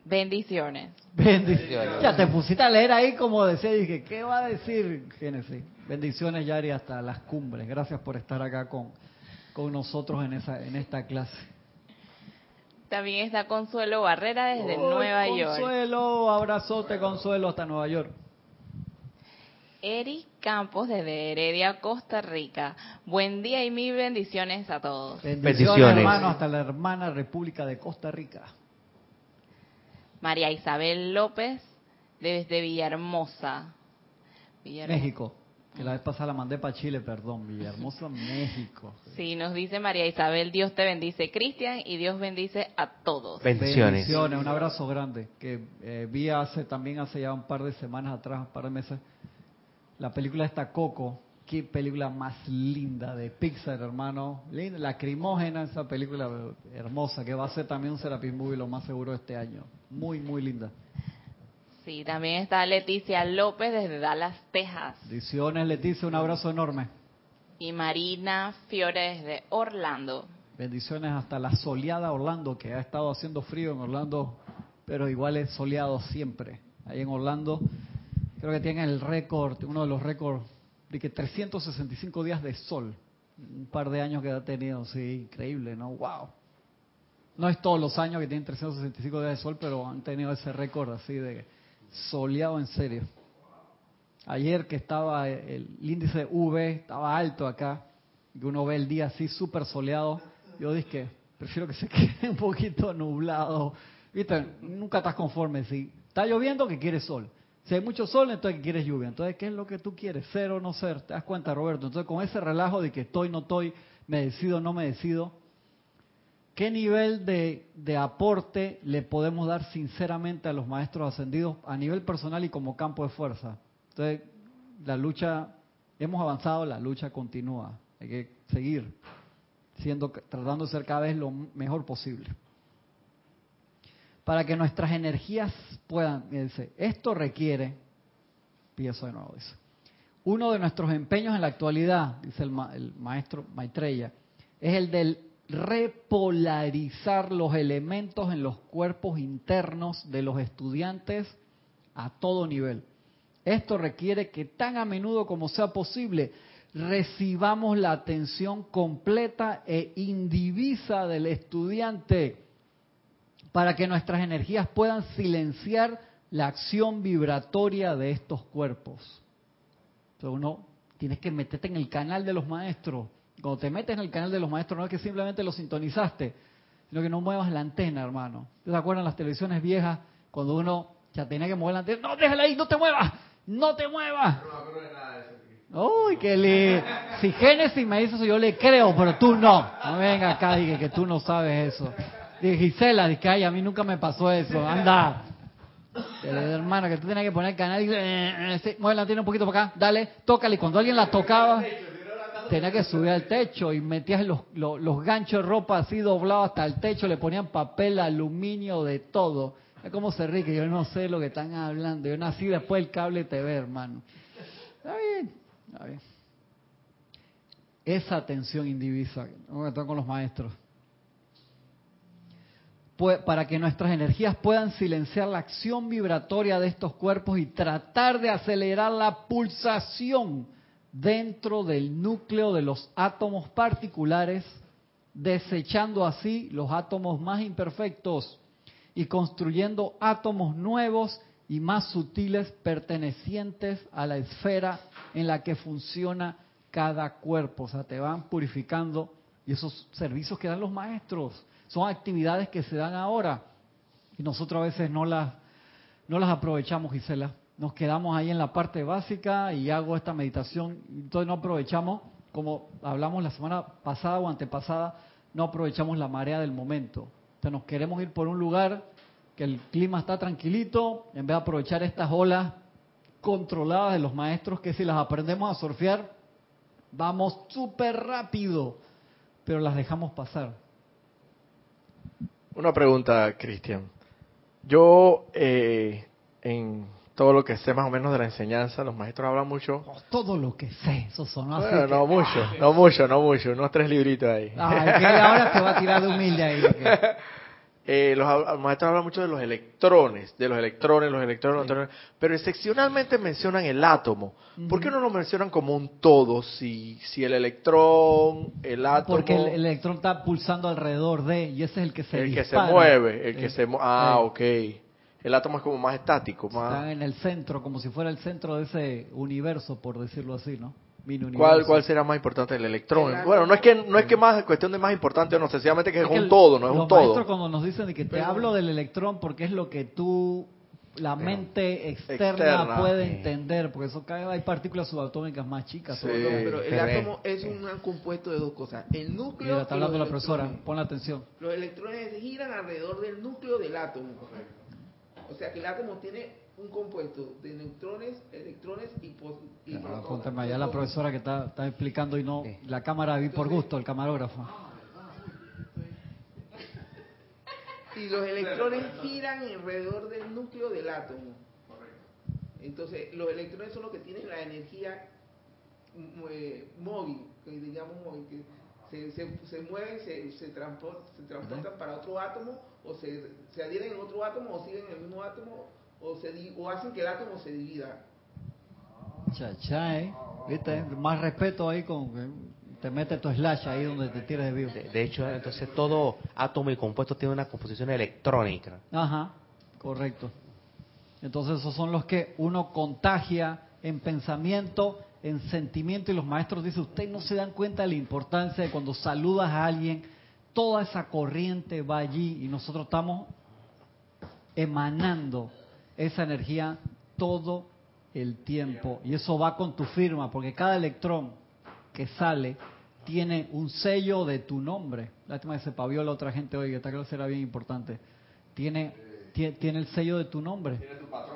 bendiciones. Bendiciones. Ya te pusiste a leer ahí como decía, dije, ¿qué va a decir Génesis? Bendiciones, Yari, hasta las cumbres. Gracias por estar acá con con nosotros en, esa, en esta clase. También está Consuelo Barrera desde Nueva York. Consuelo, abrazote Consuelo hasta Nueva York. Eric Campos desde Heredia, Costa Rica. Buen día y mil bendiciones a todos. Bendiciones, Bendiciones. hermano, hasta la hermana República de Costa Rica. María Isabel López desde Villahermosa. Villahermosa. México. Que la vez pasada la mandé para Chile, perdón. Villahermosa, México. Sí, nos dice María Isabel, Dios te bendice, Cristian, y Dios bendice a todos. Bendiciones. Bendiciones, un abrazo grande. Que eh, vi hace también hace ya un par de semanas atrás, un par de meses, la película esta Coco. Qué película más linda de Pixar, hermano. Linda, lacrimógena esa película hermosa, que va a ser también un Serapis Movie lo más seguro este año. Muy, muy linda. Sí, también está Leticia López desde Dallas, Texas. Bendiciones, Leticia, un abrazo enorme. Y Marina Fiore desde Orlando. Bendiciones hasta la soleada Orlando, que ha estado haciendo frío en Orlando, pero igual es soleado siempre. Ahí en Orlando, creo que tienen el récord, uno de los récords, de que 365 días de sol. Un par de años que ha tenido, sí, increíble, ¿no? ¡Wow! No es todos los años que tienen 365 días de sol, pero han tenido ese récord así de soleado en serio. Ayer que estaba el índice UV, estaba alto acá, y uno ve el día así súper soleado, yo dije prefiero que se quede un poquito nublado. Viste, nunca estás conforme. Si está lloviendo, que quieres sol. Si hay mucho sol, entonces que quieres lluvia. Entonces, ¿qué es lo que tú quieres? ¿Ser o no ser? ¿Te das cuenta, Roberto? Entonces, con ese relajo de que estoy, no estoy, me decido, no me decido, ¿qué nivel de, aporte le podemos dar sinceramente a los maestros ascendidos a nivel personal y como campo de fuerza? Entonces, la lucha, hemos avanzado, la lucha continúa. Hay que seguir siendo, tratando de ser cada vez lo mejor posible. Para que nuestras energías puedan, dice, esto requiere, empiezo de nuevo, uno de nuestros empeños en la actualidad, dice el, ma- el maestro Maitreya, es el del repolarizar los elementos en los cuerpos internos de los estudiantes a todo nivel. Esto requiere que tan a menudo como sea posible recibamos la atención completa e indivisa del estudiante para que nuestras energías puedan silenciar la acción vibratoria de estos cuerpos. Entonces uno tienes que meterte en el canal de los maestros. Cuando te metes en el canal de los maestros no es que simplemente lo sintonizaste, sino que no muevas la antena, hermano. ¿Te acuerdan las televisiones viejas cuando uno ya tenía que mover la antena? No, déjala ahí, no te muevas, no te muevas. Uy, qué le... Si Génesis me dice eso, yo le creo, pero tú no. No venga acá, dije que tú no sabes eso. Dije, Gisela, dije, ay, a mí nunca me pasó eso. Anda. Hermano, que tú tenías que poner el canal y... eh, eh, mueve la antena un poquito para acá, dale, tócale. Cuando alguien la tocaba, tenía que subir al techo y metías los, los, ganchos de ropa así doblados hasta el techo, le ponían papel, aluminio, de todo. Es como se ríe, que yo no sé lo que están hablando. Yo nací después del cable TV, hermano. Está bien, está bien. Esa atención indivisa. Estoy con los maestros. Para que nuestras energías puedan silenciar la acción vibratoria de estos cuerpos y tratar de acelerar la pulsación dentro del núcleo de los átomos particulares, desechando así los átomos más imperfectos y construyendo átomos nuevos y más sutiles pertenecientes a la esfera en la que funciona cada cuerpo. O sea, te van purificando y esos servicios que dan los maestros son actividades que se dan ahora y nosotros a veces no las, no las aprovechamos, Gisela. Nos quedamos ahí en la parte básica y hago esta meditación, entonces no aprovechamos, como hablamos la semana pasada o antepasada, no aprovechamos la marea del momento. Entonces nos queremos ir por un lugar que el clima está tranquilito, en vez de aprovechar estas olas controladas de los maestros que si las aprendemos a surfear, vamos súper rápido, pero las dejamos pasar. Una pregunta, Cristian. Yo, eh, en todo lo que sé más o menos de la enseñanza, los maestros hablan mucho. Oh, todo lo que sé, eso son así. Bueno, que- no mucho, no mucho, no mucho, unos tres libritos ahí. Ay, que ahora se va a tirar de humilde ahí. que- Eh, los, los maestros hablan mucho de los electrones, de los electrones, los electrones, los electrones, pero excepcionalmente mencionan el átomo. ¿Por qué no lo mencionan como un todo? Si, si el electrón, el átomo, Porque el, el electrón está pulsando alrededor de, y ese es el que se el que se mueve, el que Eh, se mu- ah, eh, ok. El átomo es como más estático, más... Están en el centro, como si fuera el centro de ese universo, por decirlo así, ¿no? ¿Cuál, ¿Cuál será más importante? El electrón. bueno, no es que no es que más cuestión de más importante, no sencillamente que es, un todo, no es un todo. cuando nos dicen de que te hablo del electrón porque es lo que tú la mente externa, puede entender, porque eso cae, hay partículas subatómicas más chicas. pero el átomo es un compuesto de dos cosas. El núcleo. Mira, está hablando la profesora, pon atención. Los electrones giran alrededor del núcleo del átomo. O sea que el átomo tiene un compuesto de neutrones, electrones y, y protones. allá la profesora que está, está explicando y no, la cámara vi por gusto, el camarógrafo. Y los electrones giran alrededor del núcleo del átomo. Entonces, los electrones son los que tienen la energía mm, eh, móvil, que digamos móvil, que se, se, se mueven, se, se, transportan, se transportan para otro átomo, o se, se adhieren en otro átomo, o siguen en el mismo átomo, o, se, o hacen que el átomo se divida. Cha, ¿eh? ¿Viste? Más respeto ahí con... Te mete tu slash ahí donde te tires de vivo. De, hecho, entonces todo átomo y compuesto tiene una composición electrónica. Ajá, correcto. Entonces esos son los que uno contagia en pensamiento, en sentimiento y los maestros dicen, ustedes no se dan cuenta de la importancia de cuando saludas a alguien, toda esa corriente va allí y nosotros estamos emanando esa energía todo el tiempo. Y eso va con tu firma, porque cada electrón que sale tiene un sello de tu nombre. Lástima que se pavió la otra gente hoy, que esta clase era bien importante. Tiene, tiene, el sello de tu nombre. Tiene tu patrón.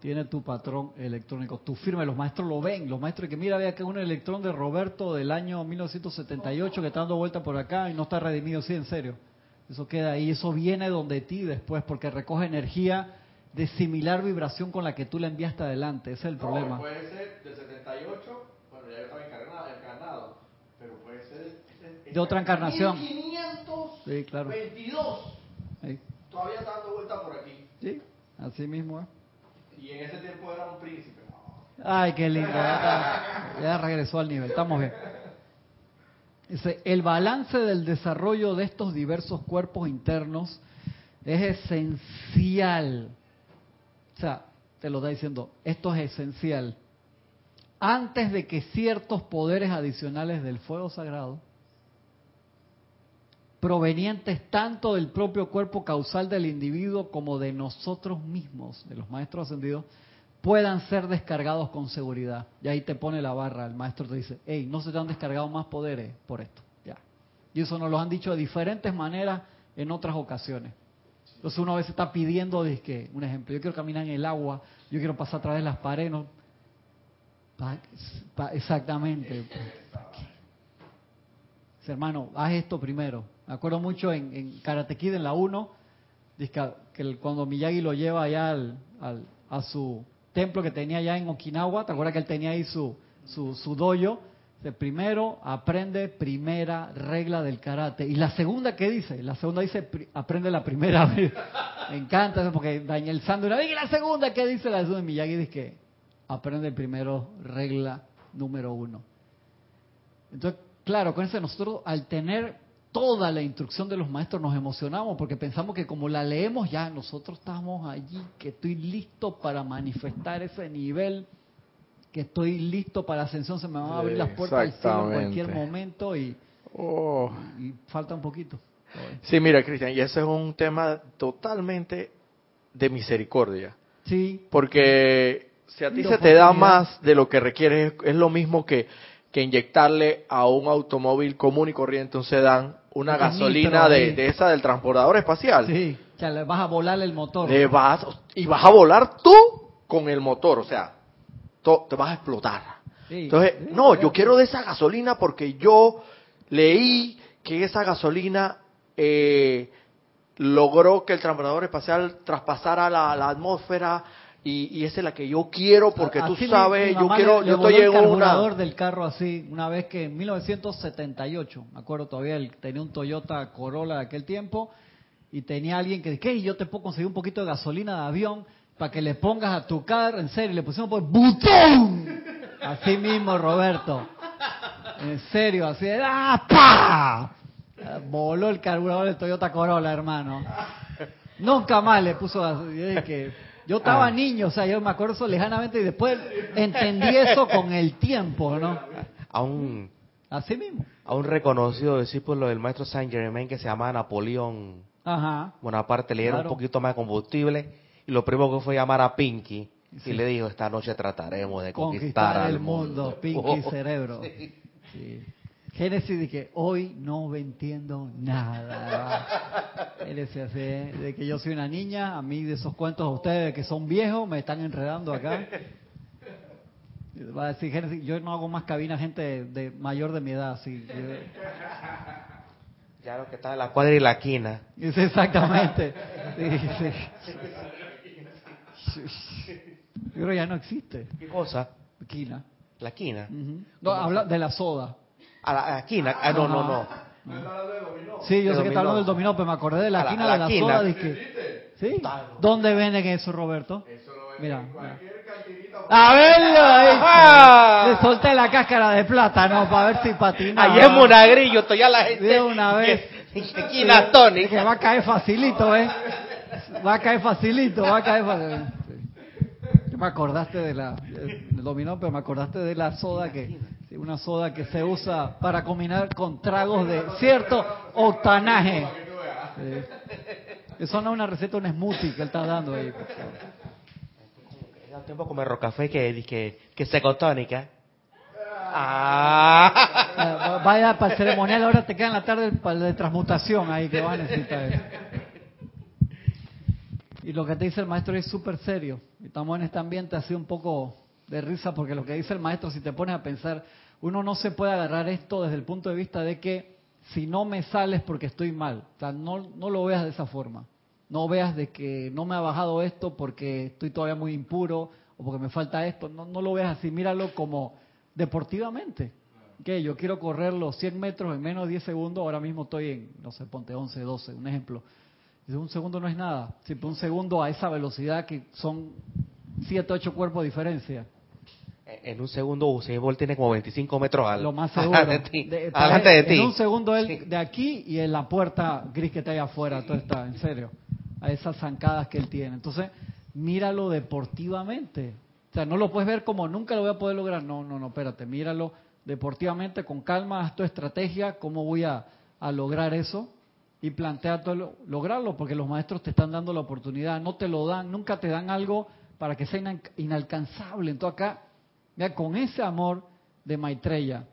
Tiene tu patrón electrónico. Tu firma, los maestros lo ven. Los maestros que mira, vea que es un electrón de Roberto del año 1978 que está dando vuelta por acá y no está redimido, sí, en serio. Eso queda ahí, eso viene donde ti después, porque recoge energía de similar vibración con la que tú le enviaste adelante. Ese es el problema. Puede ser del 78, bueno, ya estaba encarnado, encarnado pero puede ser de otra encarnación. 1522. Sí, claro. Todavía está dando vuelta por aquí. Sí, así mismo es. Y en ese tiempo era un príncipe. Ay, qué lindo. Ya, regresó al nivel. Estamos bien. Dice, el balance del desarrollo de estos diversos cuerpos internos es esencial o sea, te lo está diciendo, esto es esencial. Antes de que ciertos poderes adicionales del fuego sagrado, provenientes tanto del propio cuerpo causal del individuo como de nosotros mismos, de los maestros ascendidos, puedan ser descargados con seguridad. Y ahí te pone la barra, el maestro te dice, hey, no se te han descargado más poderes por esto. Ya. Y eso nos lo han dicho de diferentes maneras en otras ocasiones. Entonces uno a veces está pidiendo, que, un ejemplo, yo quiero caminar en el agua, yo quiero pasar a través de las paredes. exactamente. hermano, haz esto primero. Me acuerdo mucho en, en Karate Kid, en la 1, que cuando Miyagi lo lleva allá al, a su templo que tenía allá en Okinawa, ¿te acuerdas que él tenía ahí su, su, su dojo? primero aprende primera regla del karate. Y la segunda, ¿qué dice? La segunda dice, aprende la primera. Me encanta porque Daniel Sandra, y la segunda, ¿qué dice la segunda? Miyagi dice que aprende primero regla número uno. Entonces, claro, con eso nosotros al tener toda la instrucción de los maestros nos emocionamos porque pensamos que como la leemos ya nosotros estamos allí, que estoy listo para manifestar ese nivel que estoy listo para ascensión, se me van a abrir las puertas del cielo en cualquier momento oh. y, falta un poquito. Sí, mira, Cristian, y ese es un tema totalmente de misericordia. Sí. Porque si a ti se te da más de lo que requieres, es lo mismo que, que inyectarle a un automóvil común y corriente, un sedán, una gasolina de, de, esa del transportador espacial. Sí, que le vas a volar el motor. Le vas, y vas a volar tú con el motor, o sea, te vas a explotar. Entonces, no, yo quiero de esa gasolina porque yo leí que esa gasolina eh, logró que el transportador espacial traspasara la, atmósfera y, esa es la que yo quiero porque tú sabes, yo quiero, yo estoy en carburador del carro así, una vez que en 1978, me acuerdo todavía, él tenía un Toyota Corolla de aquel tiempo y tenía alguien que dije, yo te puedo conseguir un poquito de gasolina de avión para que le pongas a tu carro, en serio, le pusimos por ¡butón! Así mismo, Roberto. En serio, así de ¡ah, pa! Voló el carburador del Toyota Corolla, hermano. Nunca más le puso así. Yo, estaba Ah. niño, o sea, yo me acuerdo eso lejanamente y después entendí eso con el tiempo, ¿no? A un, Así mismo. a un reconocido discípulo del maestro Saint Germain que se llamaba Napoleón Ajá. Bonaparte le dieron Claro. un poquito más de combustible y lo primero que fue llamar a Pinky Sí. y le dijo, esta noche trataremos de conquistar, Conquistar al el mundo, Pinky Oh. Cerebro. Sí. Génesis de que hoy no entiendo nada. Así, ¿eh? de que yo soy una niña, a mí de esos cuentos de ustedes que son viejos me están enredando acá. Va a decir Génesis, yo no hago más cabina gente de, de mayor de mi edad, así. Ya lo que está en la cuadra y la quina. es exactamente. Sí, sí. Yo creo que ya no existe. ¿Qué cosa? Quina. La quina. No, habla de la soda. A la, a la quina. Ah, no, no, no. Sí, yo De sé que está hablando del dominó, pero me acordé de la A la- quina a la de la soda. dije, ¿Sí? ¿Dónde venden eso, Roberto? Mira. mira. A verlo ahí. Le solté la cáscara de plátano para ver si patina. Allá en Monagrillo, estoy a la gente. De una vez. Quina Que tónica. va a caer facilito, ¿eh? Va a caer facilito, va a caer facilito. Me acordaste de la del dominó, pero me acordaste de la soda que sí, una soda que se usa para combinar con tragos de cierto octanaje. Sí. Eso no es una receta, un smoothie que él está dando ahí. Da tiempo comer rocafé que, que, que secotónica. Ah. Ah, Vaya para el ceremonial, ahora te queda en la tarde para el de transmutación ahí que vas a necesitar. eso. Y lo que te dice el maestro es súper serio. Y Estamos en este ambiente así un poco de risa porque lo que dice el maestro, si te pones a pensar, uno no se puede agarrar esto desde el punto de vista de que si no me sales porque estoy mal. O sea, no, no lo veas de esa forma. No veas de que no me ha bajado esto porque estoy todavía muy impuro o porque me falta esto. No, no lo veas así. Míralo como deportivamente. Que yo quiero correr los 100 metros en menos de 10 segundos. Ahora mismo estoy en, no sé, ponte 11, 12, un ejemplo. Un segundo no es nada. Siempre un segundo a esa velocidad que son 7, 8 cuerpos de diferencia. En un segundo Usain Bolt tiene como 25 metros al, Lo más seguro. de ti. De- adelante de en ti. un segundo él Sí. de aquí y en la puerta gris que está ahí afuera, todo está, en serio. A esas zancadas que él tiene. Entonces, míralo deportivamente. O sea, no lo puedes ver como nunca lo voy a poder lograr. No, no, no, espérate, míralo deportivamente, con calma, haz tu estrategia, cómo voy a, a lograr eso y plantea todo lo- lograrlo, porque los maestros te están dando la oportunidad, no te lo dan, nunca te dan algo para que sea inalcanzable. Entonces acá, con ese amor de Maitreya,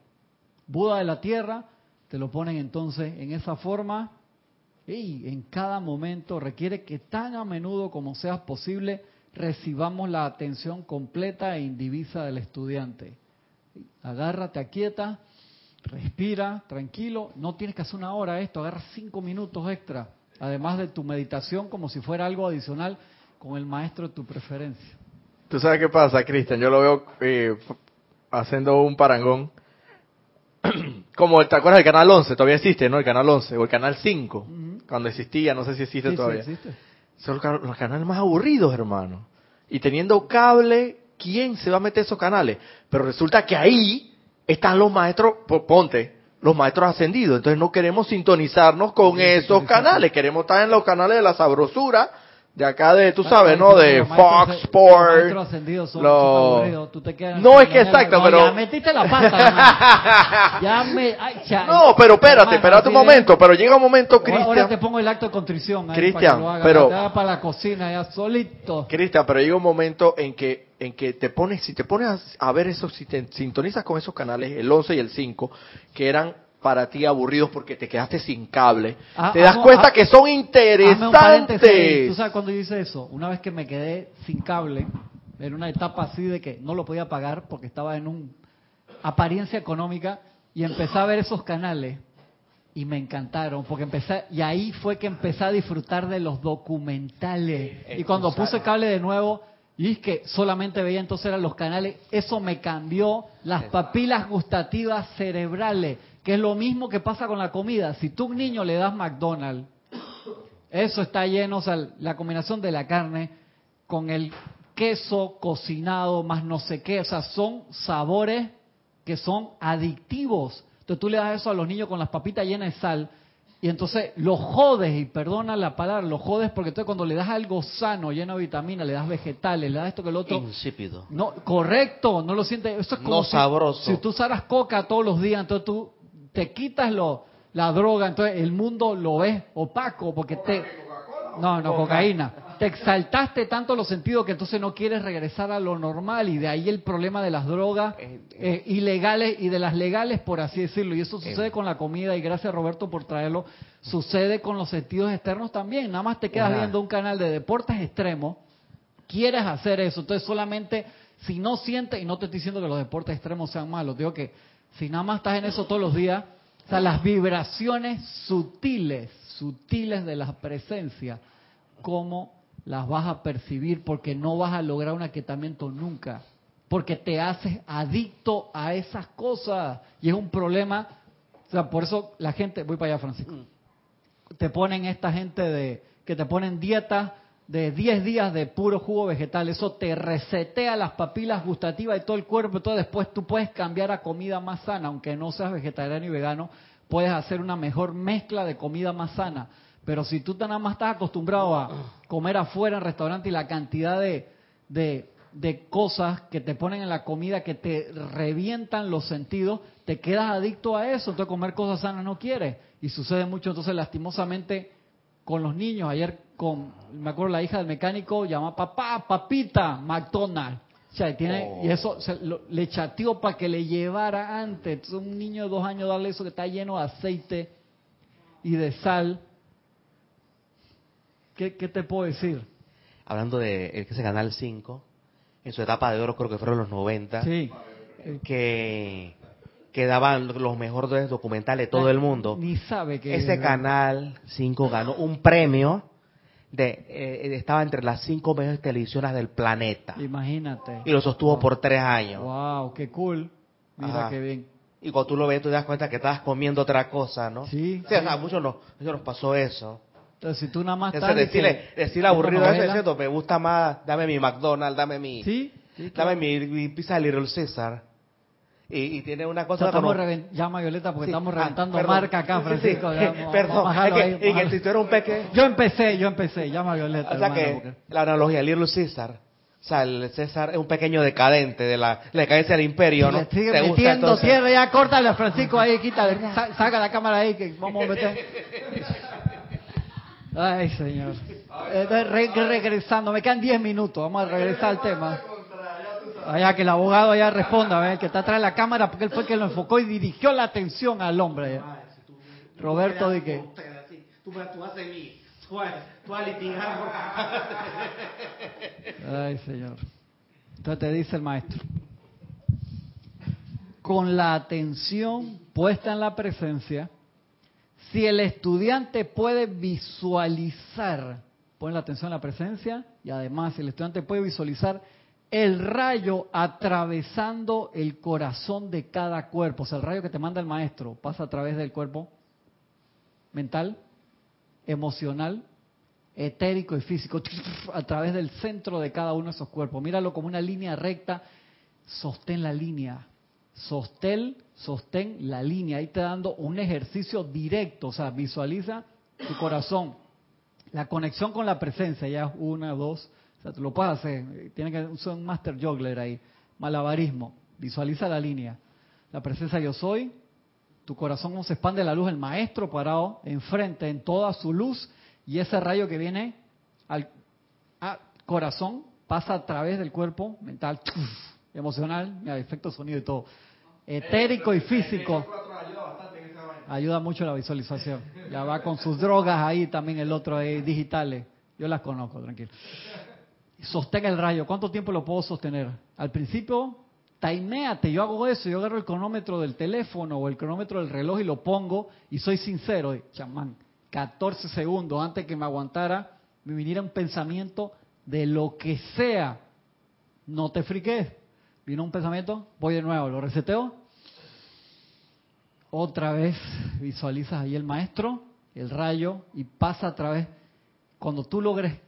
Buda de la tierra, te lo ponen entonces en esa forma y en cada momento requiere que tan a menudo como sea posible recibamos la atención completa e indivisa del estudiante. Agárrate, aquieta, respira, tranquilo, no tienes que hacer una hora esto, agarra cinco minutos extra, además de tu meditación como si fuera algo adicional con el maestro de tu preferencia. ¿Tú sabes qué pasa, Cristian? Yo lo veo eh, haciendo un parangón. Como, ¿te acuerdas del Canal 11? Todavía existe, ¿no? El Canal 11 o el Canal 5. Ujú. Cuando existía, no sé si existe Sí, sí, todavía. existe. Son los, can- los canales más aburridos, hermano. Y teniendo cable, ¿quién se va a meter esos canales? Pero resulta que ahí están los maestros, po- ponte, los maestros ascendidos. Entonces no queremos sintonizarnos con Sí, esos canales. Queremos estar en los canales de la sabrosura, de acá de, tú Ah, sabes, claro, ¿no? De Fox Sports. No, es que exacto, no, pero- Ya metiste la pata, hermano. Ya me... ay, ya- No, pero espérate, espérate un momento. Pero llega un momento, Ahora- Ahora Cristian. te pongo el acto de contrición. ahí Cristian, pero- para la cocina ya solito. Cristian, pero llega un momento en que en que te pones, si te pones a, a ver eso, si te sintonizas con esos canales, el 11 y el 5, que eran para ti aburridos porque te quedaste sin cable, Ah, te das ah, cuenta ah, que son ahí. ¿Tú interesantes. sabes cuando yo hice eso? Una vez que me quedé sin cable, en una etapa así de que no lo podía pagar porque estaba en un apariencia económica y empecé a ver esos canales y me encantaron porque empecé y ahí fue que empecé a disfrutar de los documentales y cuando puse cable de nuevo y es que solamente veía entonces eran los canales eso me cambió las papilas gustativas cerebrales que es lo mismo que pasa con la comida si tú a un niño le das McDonald's eso está lleno, o sea, la combinación de la carne con el queso cocinado más no sé qué, o sea, son sabores que son adictivos. Entonces tú le das eso a los niños con las papitas llenas de sal y entonces lo jodes, y perdona la palabra, lo jodes porque entonces cuando le das algo sano, lleno de vitamina, le das vegetales, le das esto que el otro... Insípido. No, correcto, no lo sientes. Eso es como No si- sabroso. Si tú usaras coca todos los días, entonces tú te quitas lo, la droga, entonces el mundo lo ves opaco porque te... No, no, cocaína. Te exaltaste tanto los sentidos que entonces no quieres regresar a lo normal y de ahí el problema de las drogas Eh, eh, ilegales y de las legales, por así decirlo. Y eso sucede con la comida y gracias Roberto por traerlo. Sucede con los sentidos externos también. Nada más te quedas Ajá. viendo un canal de deportes extremos quieres hacer eso. Entonces solamente si no sientes, y no te estoy diciendo que los deportes extremos sean malos, digo que si nada más estás en eso todos los días, o sea, las vibraciones sutiles, sutiles de la presencia, ¿cómo las vas a percibir? Porque no vas a lograr un aquietamiento nunca, porque te haces adicto a esas cosas y es un problema. O sea, por eso la gente, voy para allá Francisco, te ponen esta gente de que te ponen dieta de 10 días de puro jugo vegetal, eso te resetea las papilas gustativas de todo el cuerpo, entonces después tú puedes cambiar a comida más sana, aunque no seas vegetariano y vegano, puedes hacer una mejor mezcla de comida más sana. Pero si tú nada más estás acostumbrado a comer afuera en restaurante y la cantidad de, de, de cosas que te ponen en la comida que te revientan los sentidos, te quedas adicto a eso, entonces comer cosas sanas no quieres. Y sucede mucho, entonces lastimosamente con los niños. Ayer con, me acuerdo la hija del mecánico llama papá, papita, McDonald's. O sea, y, y eso se lo- le chateó para que le llevara antes. Entonces, un niño de dos años darle eso que está lleno de aceite y de sal. ¿Qué, qué te puedo decir? Hablando de ese Canal 5, en su etapa de oro creo que fueron los 90, Sí. que, que daban los mejores documentales de todo el mundo. Ni sabe que Ese Canal 5 ganó un premio de eh, estaba entre las cinco mejores televisiones del planeta Imagínate. y lo sostuvo por tres años. Wow, qué cool. Mira Ajá. qué bien. Y cuando tú lo ves, tú te das cuenta que estabas comiendo otra cosa, ¿no? Sí, O sea, a muchos nos, muchos nos pasó eso. Entonces, si tú nada más Entonces, decirle, que- decirle aburrido eso novela- diciendo, me gusta más, dame mi McDonald's, dame mi, Sí, sí, dame mi, mi pizza Little Caesar. Y, y tiene una O cosa sea, estamos como- llama Violeta porque Sí, estamos ah, reventando marca acá, sí, Francisco. sí. Perdón, es ahí, que, si tú eres un pequeño... Yo empecé, yo empecé, llama a Violeta. O sea hermano, que porque- la analogía, Little Caesar, o sea, el César es un pequeño decadente de la, la decadencia del imperio, ¿no? Le sigue ¿Te gusta, metiendo entonces? tierra, ya córtale a Francisco ahí, quítale, sa- saca la cámara ahí que vamos a meter. Ay, señor. Re- regresando, me quedan 10 minutos, vamos a regresar al tema. Allá que el abogado allá responda, ¿ves? el que está atrás de la cámara, porque él fue el que lo enfocó y dirigió la atención al hombre. Roberto de que Tú, tú vas a mí, tú vas, tú vas a litigar. Ay, Señor. Entonces te dice el maestro, con la atención puesta en la presencia, si el estudiante puede visualizar, pon la atención en la presencia, y además si el estudiante puede visualizar el rayo atravesando el corazón de cada cuerpo, o sea, el rayo que te manda el maestro pasa a través del cuerpo mental, emocional, etérico y físico a través del centro de cada uno de esos cuerpos. Míralo como una línea recta, sostén la línea, sostén, sostén la línea. Ahí te dando un ejercicio directo, o sea, visualiza tu corazón, la conexión con la presencia, ya una, dos, o sea, tú lo puedes hacer, tiene que usar un master juggler ahí, malabarismo, visualiza la línea, la presencia yo soy, tu corazón como se expande la luz, el maestro parado enfrente en toda su luz y ese rayo que viene al a- corazón pasa a través del cuerpo mental, emocional, mira, efecto sonido y todo, etérico y físico. Ayuda mucho la visualización. Ya va con sus drogas ahí también el otro ahí, digitales. Yo las conozco, tranquilo. Sostén el rayo. ¿Cuánto tiempo lo puedo sostener? Al principio, timeate. Yo hago eso. Yo agarro el cronómetro del teléfono o el cronómetro del reloj y lo pongo y soy sincero. Chamán, 14 segundos antes que me aguantara, me viniera un pensamiento de lo que sea. No te friques. Vino un pensamiento, voy de nuevo, lo reseteo. Otra vez visualizas ahí el maestro, el rayo, y pasa a través. Cuando tú logres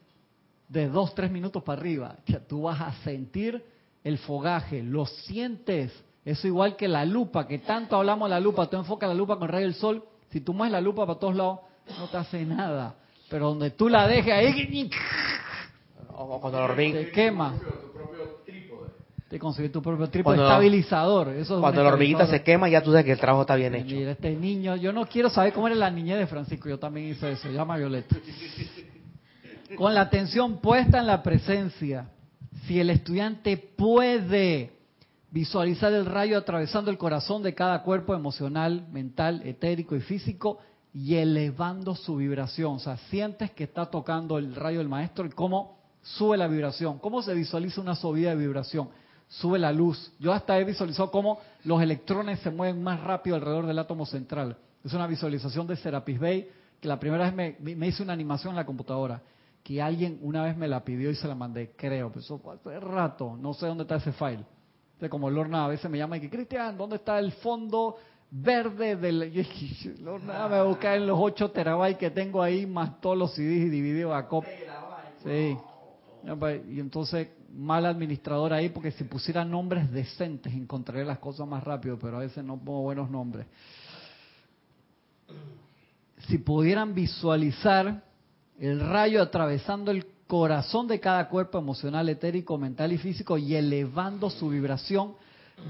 de dos, tres minutos para arriba, ya tú vas a sentir el fogaje, lo sientes. Eso igual que la lupa, que tanto hablamos de la lupa, tú enfocas la lupa con rayo del sol Si tú mueves la lupa para todos lados, no te hace nada. Pero donde tú la dejes ahí, O cuando hormiga, te quema. Te consigues tu propio trípode Cuando- estabilizador. Eso es un cuando la hormiguita se quema, ya tú sabes que el trabajo está bien hecho. Mira, este niño, yo no quiero saber cómo era la niñez de Francisco, yo también hice eso, llama a Violeta. Con la atención puesta en la presencia, si el estudiante puede visualizar el rayo atravesando el corazón de cada cuerpo emocional, mental, etérico y físico y elevando su vibración, o sea, sientes que está tocando el rayo del maestro y cómo sube la vibración, cómo se visualiza una subida de vibración, sube la luz. Yo hasta he visualizado cómo los electrones se mueven más rápido alrededor del átomo central. Es una visualización de Serapis Bay que la primera vez me, me hice una animación en la computadora que alguien una vez me la pidió y se la mandé, creo, pero eso fue hace rato, no sé dónde está ese file. Entonces, como Lorna a veces me llama y que, Cristian, ¿dónde está el fondo verde del...? Yo dije, Lorna me va a buscar en los 8 terabytes que tengo ahí, más todos los CDs y dividido a cop. Sí. Pues, Y entonces, mal administrador ahí, porque si pusiera nombres decentes encontraría las cosas más rápido, pero a veces no pongo buenos nombres. Si pudieran visualizar el rayo atravesando el corazón de cada cuerpo emocional, etérico, mental y físico y elevando su vibración,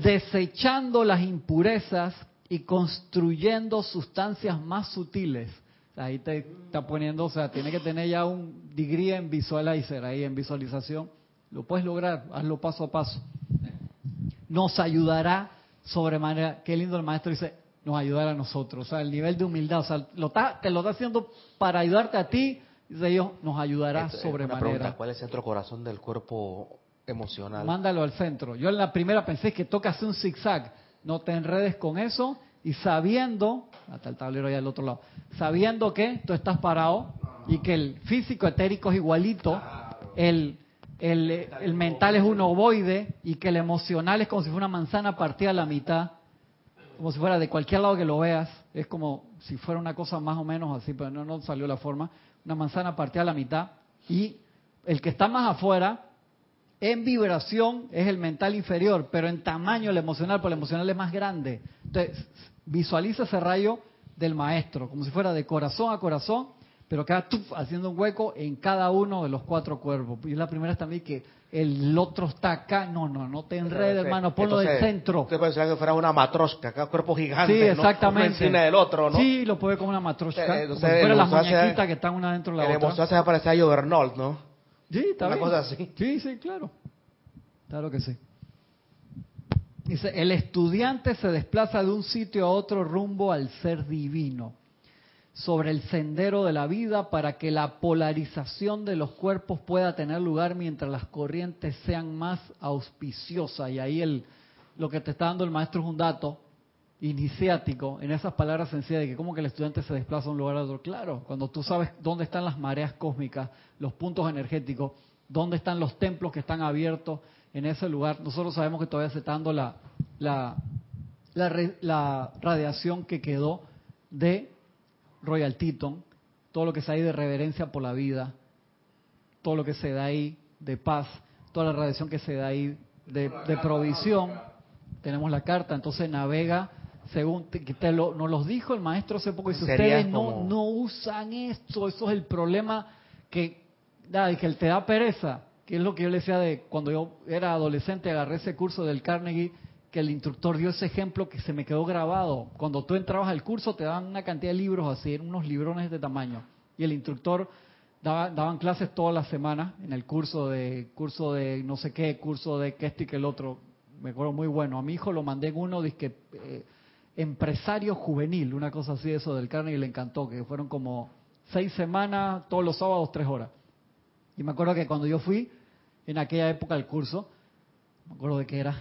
desechando las impurezas y construyendo sustancias más sutiles. Ahí te está poniendo, o sea, tiene que tener ya un degree en visualizer, ahí en visualización. Lo puedes lograr, hazlo paso a paso. Nos ayudará sobremanera, qué lindo el maestro dice, nos ayudará a nosotros. O sea, el nivel de humildad, o sea, lo está- te lo está haciendo para ayudarte a ti, dice Dios, nos ayudará Esto, Una pregunta, sobremanera. ¿cuál es el centro corazón del cuerpo emocional? Mándalo al centro. Yo en la primera pensé que toca hacer un zigzag. No te enredes con eso y sabiendo, hasta el tablero allá al otro lado, sabiendo que tú estás parado y que el físico etérico es igualito, el, el, el mental es un ovoide y que el emocional es como si fuera una manzana partida a la mitad, como si fuera de cualquier lado que lo veas, es como si fuera una cosa más o menos así, pero no, no salió la forma, una manzana partida a la mitad y el que está más afuera en vibración es el mental inferior, pero en tamaño el emocional, porque el emocional es más grande. Entonces, visualiza ese rayo del maestro, como si fuera de corazón a corazón, pero cada tuf, haciendo un hueco en cada uno de los cuatro cuerpos. Y es la primera vez también que el otro está acá. No, no, no te enredes, hermano, ponlo del Entonces, centro. Usted puede que fuera una matrosca, cada cuerpo gigante, Sí, ¿no? exactamente. Uno encima del otro, ¿no? Sí, lo puede como una como entonces, si las hace- muñequitas que están una dentro de la El otra. se parece a Juggernaut, ¿no? Sí, está Una bien. cosa así. Sí, sí, claro. Claro que sí. Dice, el estudiante se desplaza de un sitio a otro rumbo al ser divino, sobre el sendero de la vida para que la polarización de los cuerpos pueda tener lugar mientras las corrientes sean más auspiciosas. Y ahí el, lo que te está dando el maestro es un dato iniciático en esas palabras sencillas de que como que el estudiante se desplaza de un lugar a otro. Claro, cuando tú sabes dónde están las mareas cósmicas, los puntos energéticos, dónde están los templos que están abiertos en ese lugar, nosotros sabemos que todavía se está dando la, la, la, la radiación que quedó de Royal Teton, todo lo que se da ahí de reverencia por la vida, todo lo que se da ahí de paz, toda la radiación que se da ahí de, de provisión. Tenemos la carta, entonces navega según te, que te lo, nos los dijo el maestro hace poco. Dice, Sería ustedes no, como- no usan esto, eso es el problema que, da, y que te da pereza, que es lo que yo le decía de cuando yo era adolescente, agarré ese curso del Carnegie, que el instructor dio ese ejemplo que se me quedó grabado. Cuando tú entrabas al curso te daban una cantidad de libros así, unos librones de tamaño. Y el instructor daba, daban clases todas las semanas en el curso de curso de no sé qué, curso de que esto y que el otro. Me acuerdo muy bueno. A mi hijo lo mandé en uno, dizque, eh, empresario juvenil, una cosa así, eso del Carnegie le encantó, que fueron como seis semanas, todos los sábados, tres horas. Y me acuerdo que cuando yo fui, en aquella época del curso, me acuerdo de qué era,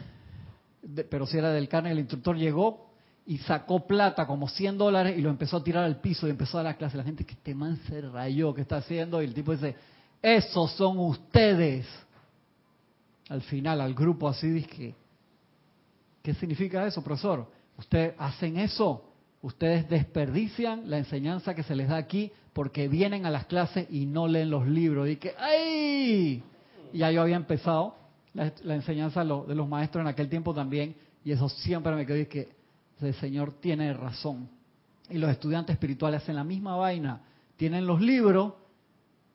de- pero si era del Carnegie, el instructor llegó y sacó plata, como 100 dólares, y lo empezó a tirar al piso y empezó a dar la clase. La gente, que este man se rayó, ¿qué está haciendo? Y el tipo dice, esos son ustedes. Al final, al grupo así, dije, ¿qué significa eso, profesor? Ustedes hacen eso, ustedes desperdician la enseñanza que se les da aquí porque vienen a las clases y no leen los libros. Y que, ¡ay! Ya yo había empezado la, enseñanza de los, de los maestros en aquel tiempo también, y eso siempre me quedó que el Señor tiene razón. Y los estudiantes espirituales hacen la misma vaina. Tienen los libros,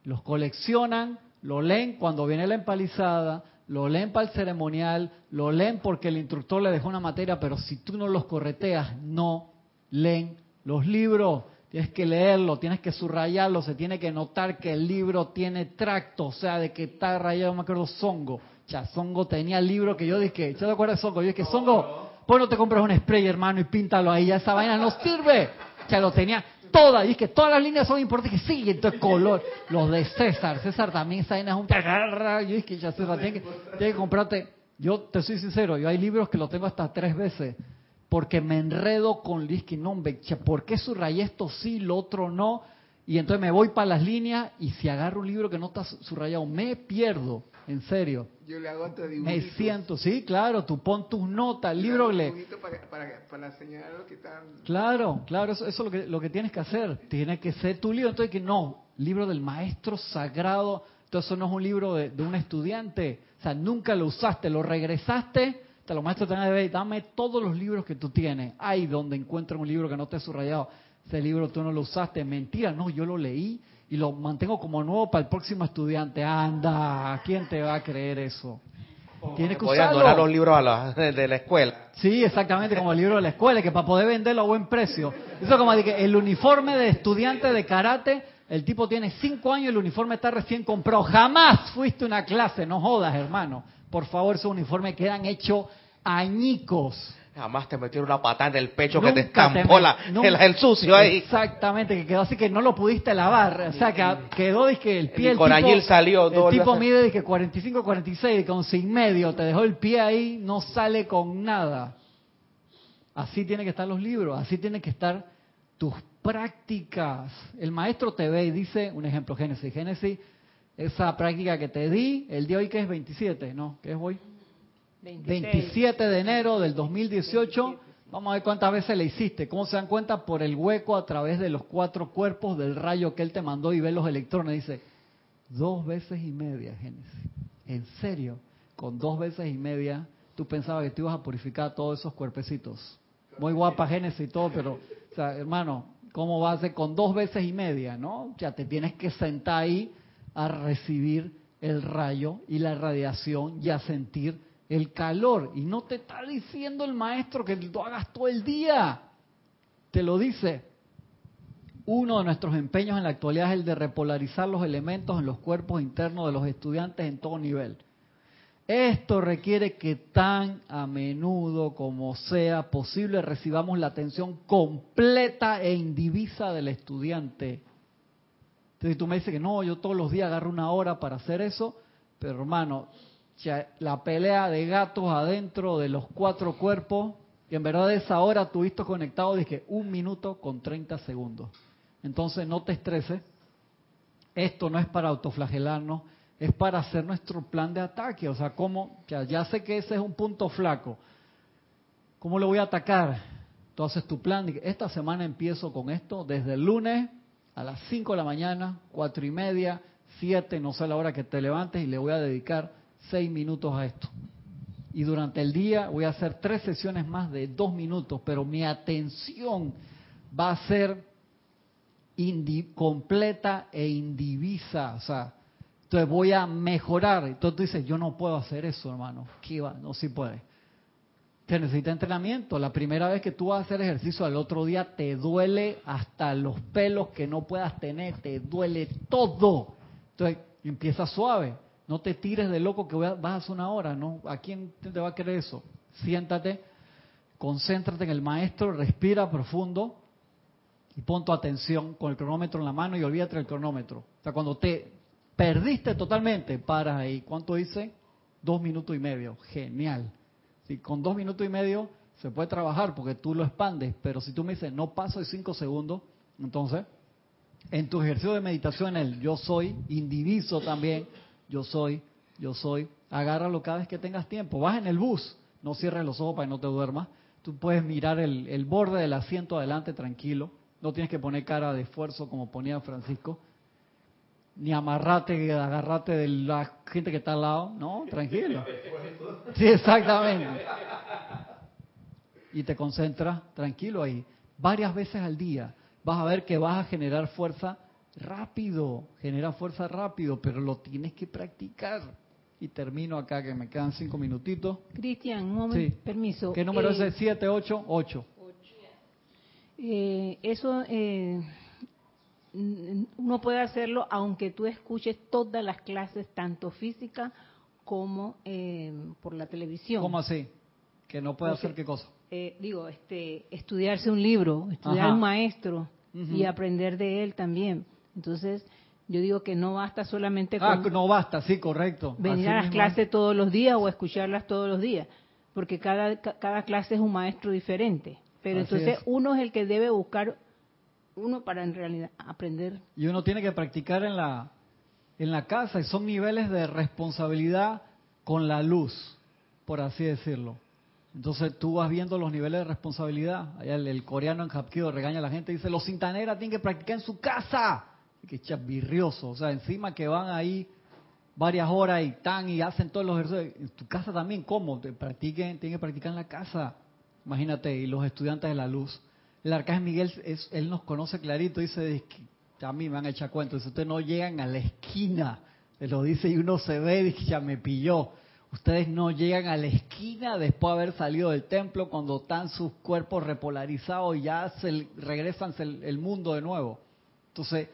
los coleccionan, lo leen cuando viene la empalizada, lo leen para el ceremonial, lo leen porque el instructor le dejó una materia, pero si tú no los correteas, no leen los libros. Tienes que leerlo, tienes que subrayarlo, se tiene que notar que el libro tiene tracto, o sea, de que está rayado, me acuerdo, Songo. Ya, Songo tenía el libro que yo dije, ¿ya te acuerdas de Songo? Yo dije, Songo, pues no te compras un spray, hermano, y píntalo ahí, ya esa vaina no sirve. Ya lo tenía toda, y es que todas las líneas son importantes, que sí, entonces color, los de César, César también esa vaina es un... Yo dije, ya César, tienes que, tienes que comprarte, yo te soy sincero, yo hay libros que los tengo hasta tres veces, porque me enredo con Liz no, ¿por qué subrayé esto sí, lo otro no? Y entonces me voy para las líneas y si agarro un libro que no está subrayado, me pierdo, en serio. Yo le hago hasta Me siento, sí, claro, tú pon tus notas, el libro le... Para, para, señalar lo que están... Claro, claro, eso, eso es lo que, lo que tienes que hacer, tiene que ser tu libro, entonces que no, libro del maestro sagrado, entonces eso no es un libro de, de un estudiante, o sea, nunca lo usaste, lo regresaste los maestros te van a decir, dame todos los libros que tú tienes. Hay donde encuentran un libro que no esté subrayado. Ese libro tú no lo usaste. Mentira, no, yo lo leí y lo mantengo como nuevo para el próximo estudiante. Anda, ¿quién te va a creer eso? Tienes que usarlo. donar los libros a la, de la escuela. Sí, exactamente, como el libro de la escuela, que para poder venderlo a buen precio. Eso es como de que el uniforme de estudiante de karate, el tipo tiene cinco años y el uniforme está recién comprado. Jamás fuiste a una clase, no jodas, hermano. Por favor, esos uniformes quedan hechos añicos. Jamás te metieron una patada en el pecho que te estampó la, el, sucio ahí. Exactamente, que quedó así que no lo pudiste lavar. O sea, que quedó que el pie. El, el tipo, salió. El tipo mide de que 45, 46, con sin medio, te dejó el pie ahí, no sale con nada. Así tienen que estar los libros, así tienen que estar tus prácticas. El maestro te ve y dice, un ejemplo, Génesis. Génesis, esa práctica que te di, el día hoy que es 27, ¿no? ¿Qué es hoy? 27 de enero del 2018. Vamos a ver cuántas veces le hiciste. ¿Cómo se dan cuenta? Por el hueco a través de los cuatro cuerpos del rayo que él te mandó y ve los electrones. Dice, dos veces y media, Génesis. En serio, con dos veces y media, tú pensabas que te ibas a purificar todos esos cuerpecitos. Muy guapa Génesis y todo, pero, hermano, ¿cómo va a ser con dos veces y media, no? Ya te tienes que sentar ahí a recibir el rayo y la radiación y a sentir el calor. Y no te está diciendo el maestro que lo hagas todo el día. Te lo dice. Uno de nuestros empeños en la actualidad es el de repolarizar los elementos en los cuerpos internos de los estudiantes en todo nivel. Esto requiere que tan a menudo como sea posible recibamos la atención completa e indivisa del estudiante. Entonces tú me dices que no, yo todos los días agarro una hora para hacer eso, pero hermano, la pelea de gatos adentro de los cuatro cuerpos, y en verdad esa hora tuviste conectado, dije, un minuto con 30 segundos. Entonces no te estreses, esto no es para autoflagelarnos, es para hacer nuestro plan de ataque. O sea, ¿cómo? Ya, sé que ese es un punto flaco. ¿Cómo lo voy a atacar? Entonces tu plan, esta semana empiezo con esto, desde el lunes a las 5 de la mañana, cuatro y media, 7, no sé la hora que te levantes, y le voy a dedicar seis minutos a esto. Y durante el día voy a hacer tres sesiones más de dos minutos, pero mi atención va a ser completa e indivisa. O sea, entonces voy a mejorar. Entonces tú dices, yo no puedo hacer eso, hermano. ¿Qué va? No, sí puede. Te necesita entrenamiento. La primera vez que tú vas a hacer ejercicio, al otro día te duele hasta los pelos que no puedas tener, te duele todo. Entonces empieza suave no te tires de loco que vas a hacer una hora, ¿no? ¿A quién te va a creer eso? Siéntate, concéntrate en el maestro, respira profundo y pon tu atención con el cronómetro en la mano y olvídate del cronómetro. O sea, cuando te perdiste totalmente, paras ahí. ¿Cuánto hice? Dos minutos y medio. Genial. Si con dos minutos y medio se puede trabajar porque tú lo expandes, pero si tú me dices no paso de cinco segundos, entonces en tu ejercicio de meditación, el yo soy, indiviso también, yo soy, yo soy. Agárralo cada vez que tengas tiempo. Vas en el bus, no cierres los ojos para que no te duermas. Tú puedes mirar el, borde del asiento adelante tranquilo. No tienes que poner cara de esfuerzo como ponía Francisco. Ni amarrate, agarrate de la gente que está al lado. No, tranquilo. Sí, exactamente. Y te concentras tranquilo ahí. varias veces al día, vas a ver que vas a generar fuerza rápido, genera fuerza rápido, pero lo tienes que practicar. Y termino acá, que me quedan cinco minutitos. Cristian, un momento, Sí. permiso. ¿Qué número Eh, es ese? 7, 8, 8. Eh, eso eh, uno puede hacerlo aunque tú escuches todas las clases, tanto física como eh, por la televisión. ¿Cómo así? Que no puede Porque- hacer qué cosa. Eh, digo, este, estudiarse un libro, estudiar Ajá. un maestro y aprender de él también. Entonces, yo digo que no basta solamente Ah, con no basta, sí, correcto. venir Así a las clases todos los días o escucharlas todos los días, porque cada, ca- cada clase es un maestro diferente. Pero Así entonces es. uno es el que debe buscar uno para en realidad aprender. Y uno tiene que practicar en la, en la casa y son niveles de responsabilidad con la luz, por así decirlo. Entonces tú vas viendo los niveles de responsabilidad. Allá el, el coreano en Hapkido regaña a la gente y dice, los cintaneras tienen que practicar en su casa. Y que chabirrioso. O sea, encima que van ahí varias horas y están y hacen todos los ejercicios. En tu casa también, ¿cómo? Te practiquen, tienen que practicar en la casa. Imagínate, y los estudiantes de la luz. El arcángel Miguel, es, él nos conoce clarito, dice, "Es que a mí me han hecho cuenta, dice, ustedes no llegan a la esquina, te lo dice y uno se ve, dice, ya me pilló. Ustedes no llegan a la esquina después de haber salido del templo cuando están sus cuerpos repolarizados y ya se regresan el mundo de nuevo. Entonces,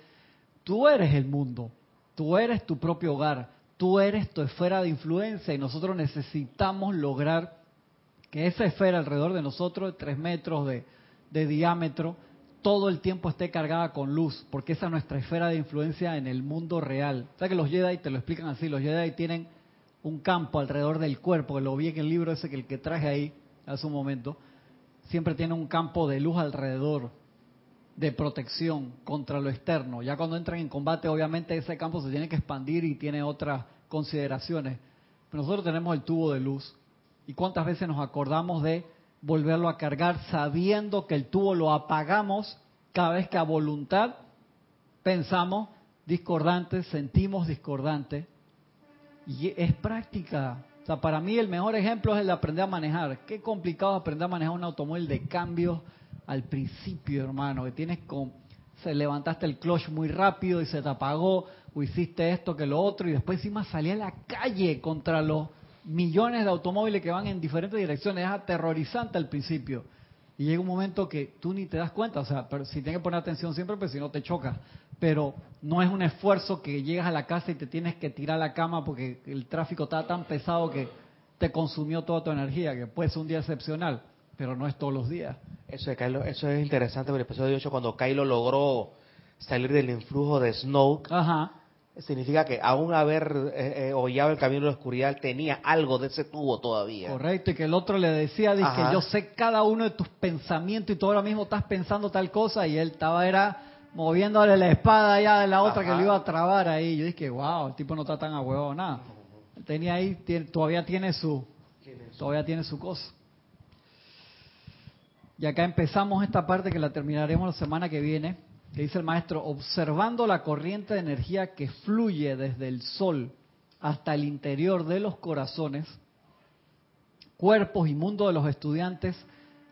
tú eres el mundo, tú eres tu propio hogar, tú eres tu esfera de influencia y nosotros necesitamos lograr que esa esfera alrededor de nosotros, tres metros de, de diámetro, todo el tiempo esté cargada con luz, porque esa es nuestra esfera de influencia en el mundo real. O sea que los Jedi te lo explican así, los Jedi tienen un campo alrededor del cuerpo, que lo vi en el libro ese que el que traje ahí hace un momento, siempre tiene un campo de luz alrededor, de protección contra lo externo. Ya cuando entran en combate, obviamente ese campo se tiene que expandir y tiene otras consideraciones. Pero nosotros tenemos el tubo de luz. ¿Y cuántas veces nos acordamos de volverlo a cargar sabiendo que el tubo lo apagamos cada vez que a voluntad pensamos discordante, sentimos discordante? Y es práctica. O sea, para mí el mejor ejemplo es el de aprender a manejar. Qué complicado aprender a manejar un automóvil de cambio al principio, hermano, que tienes con se levantaste el clutch muy rápido y se te apagó, o hiciste esto que lo otro, y después encima salí a la calle contra los millones de automóviles que van en diferentes direcciones. Es aterrorizante al principio. Y llega un momento que tú ni te das cuenta, o sea, pero si tienes que poner atención siempre, pues si no te chocas. Pero no es un esfuerzo que llegas a la casa y te tienes que tirar a la cama porque el tráfico está tan pesado que te consumió toda tu energía, que puede ser un día excepcional, pero no es todos los días. Eso de Kylo, eso es interesante por el episodio 8 cuando Kylo logró salir del influjo de Snoke. Ajá. Significa que aún haber eh, eh, hollado el camino de la oscuridad tenía algo de ese tubo todavía. Correcto, y que el otro le decía, dice que yo sé cada uno de tus pensamientos y tú ahora mismo estás pensando tal cosa, y él estaba era moviéndole la espada ya de la otra que Ajá. lo iba a trabar ahí. Yo dije, wow, el tipo no está tan a huevo nada. Tenía ahí, tiene- todavía tiene su, todavía tiene su cosa. Y acá empezamos esta parte que la terminaremos la semana que viene, dice el maestro, observando la corriente de energía que fluye desde el sol hasta el interior de los corazones, cuerpos y mundo de los estudiantes,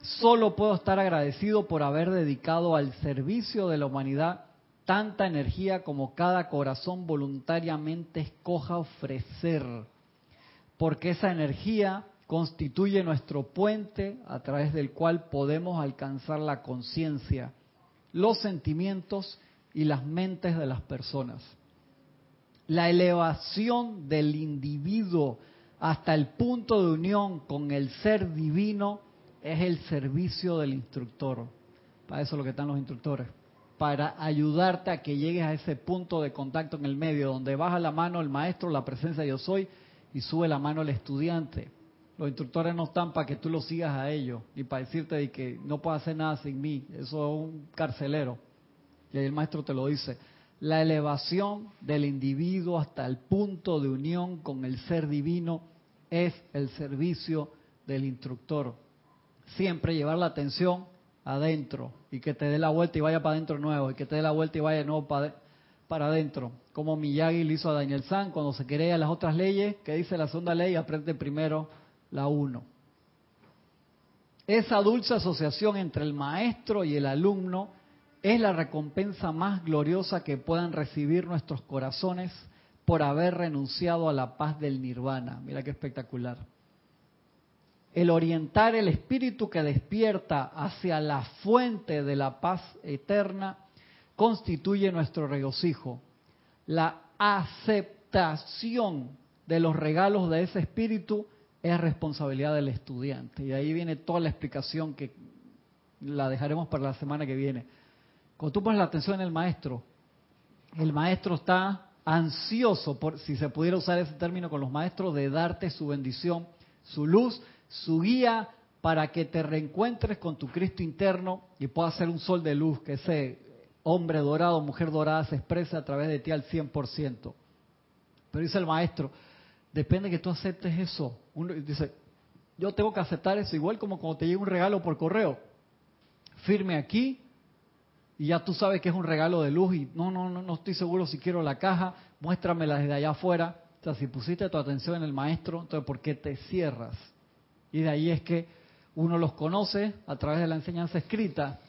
solo puedo estar agradecido por haber dedicado al servicio de la humanidad tanta energía como cada corazón voluntariamente escoja ofrecer, porque esa energía constituye nuestro puente a través del cual podemos alcanzar la conciencia, los sentimientos y las mentes de las personas. La elevación del individuo hasta el punto de unión con el ser divino es el servicio del instructor. Para eso es lo que están los instructores. Para ayudarte a que llegues a ese punto de contacto en el medio, donde baja la mano el maestro, la presencia de yo soy, y sube la mano el estudiante. Los instructores no están para que tú lo sigas a ellos, ni para decirte de que no puedes hacer nada sin mí. Eso es un carcelero. Y ahí el maestro te lo dice. La elevación del individuo hasta el punto de unión con el ser divino es el servicio del instructor. Siempre llevar la atención adentro y que te dé la vuelta y vaya para adentro nuevo y que te dé la vuelta y vaya de nuevo para, para adentro. Como Miyagi le hizo a Daniel San cuando se quería las otras leyes, que dice la segunda ley, aprende primero la uno. Esa dulce asociación entre el maestro y el alumno es la recompensa más gloriosa que puedan recibir nuestros corazones por haber renunciado a la paz del nirvana. Mira qué espectacular. El orientar el espíritu que despierta hacia la fuente de la paz eterna constituye nuestro regocijo. La aceptación de los regalos de ese espíritu es responsabilidad del estudiante. Y ahí viene toda la explicación que la dejaremos para la semana que viene. Cuando tú pones la atención en el maestro, el maestro está ansioso, por, si se pudiera usar ese término con los maestros, de darte su bendición, su luz, su guía para que te reencuentres con tu Cristo interno y puedas ser un sol de luz, que ese hombre dorado, mujer dorada se exprese a través de ti al 100%. Pero dice el maestro, depende que tú aceptes eso. Uno dice, yo tengo que aceptar eso, igual como cuando te llega un regalo por correo. Firme aquí y ya tú sabes que es un regalo de luz y no, no, no, no estoy seguro si quiero la caja, muéstramela desde allá afuera. O sea, si pusiste tu atención en el maestro, entonces ¿por qué te cierras? Y de ahí es que uno los conoce a través de la enseñanza escrita,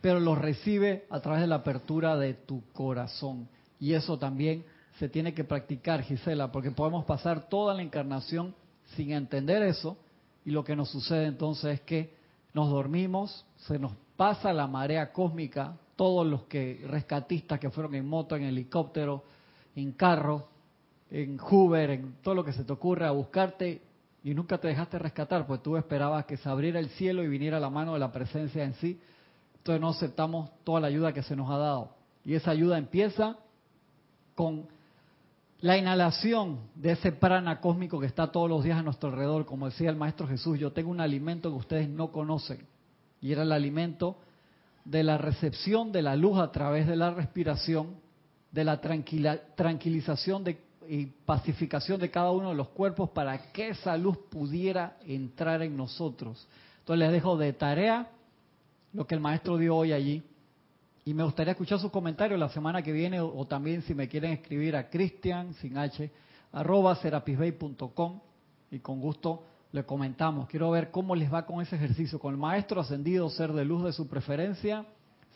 pero los recibe a través de la apertura de tu corazón. Y eso también se tiene que practicar, Gisela, porque podemos pasar toda la encarnación sin entender eso y lo que nos sucede entonces es que nos dormimos, se nos pasa la marea cósmica, todos los que rescatistas que fueron en moto, en helicóptero, en carro, en Hoover, en todo lo que se te ocurra a buscarte y nunca te dejaste rescatar, pues tú esperabas que se abriera el cielo y viniera la mano de la presencia en sí. Entonces no aceptamos toda la ayuda que se nos ha dado. Y esa ayuda empieza con la inhalación de ese prana cósmico que está todos los días a nuestro alrededor. Como decía el Maestro Jesús, yo tengo un alimento que ustedes no conocen y era el alimento de la recepción de la luz a través de la respiración, de la tranquilización y pacificación de cada uno de los cuerpos para que esa luz pudiera entrar en nosotros. Entonces les dejo de tarea lo que el maestro dio hoy allí. Y me gustaría escuchar sus comentarios la semana que viene o, también si me quieren escribir a cristian, sin h, arroba serapisbay.com y con gusto le comentamos. Quiero ver cómo les va con ese ejercicio. Con el maestro ascendido, ser de luz de su preferencia,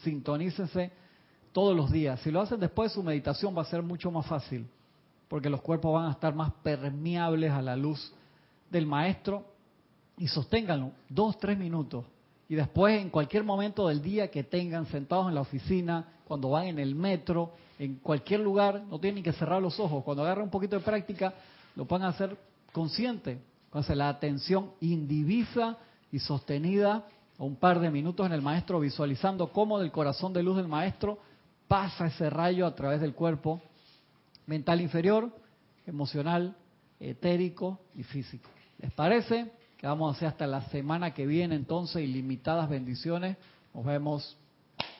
sintonícese todos los días. Si lo hacen después de su meditación va a ser mucho más fácil, porque los cuerpos van a estar más permeables a la luz del maestro y sosténganlo dos, tres minutos. Y después, en cualquier momento del día que tengan sentados en la oficina, cuando van en el metro, en cualquier lugar, no tienen que cerrar los ojos. Cuando agarren un poquito de práctica, lo pueden hacer consciente. Entonces la atención indivisa y sostenida un par de minutos en el maestro visualizando cómo del corazón de luz del maestro pasa ese rayo a través del cuerpo mental inferior, emocional, etérico y físico. ¿Les parece? Que vamos a hacer hasta la semana que viene entonces ilimitadas bendiciones. Nos vemos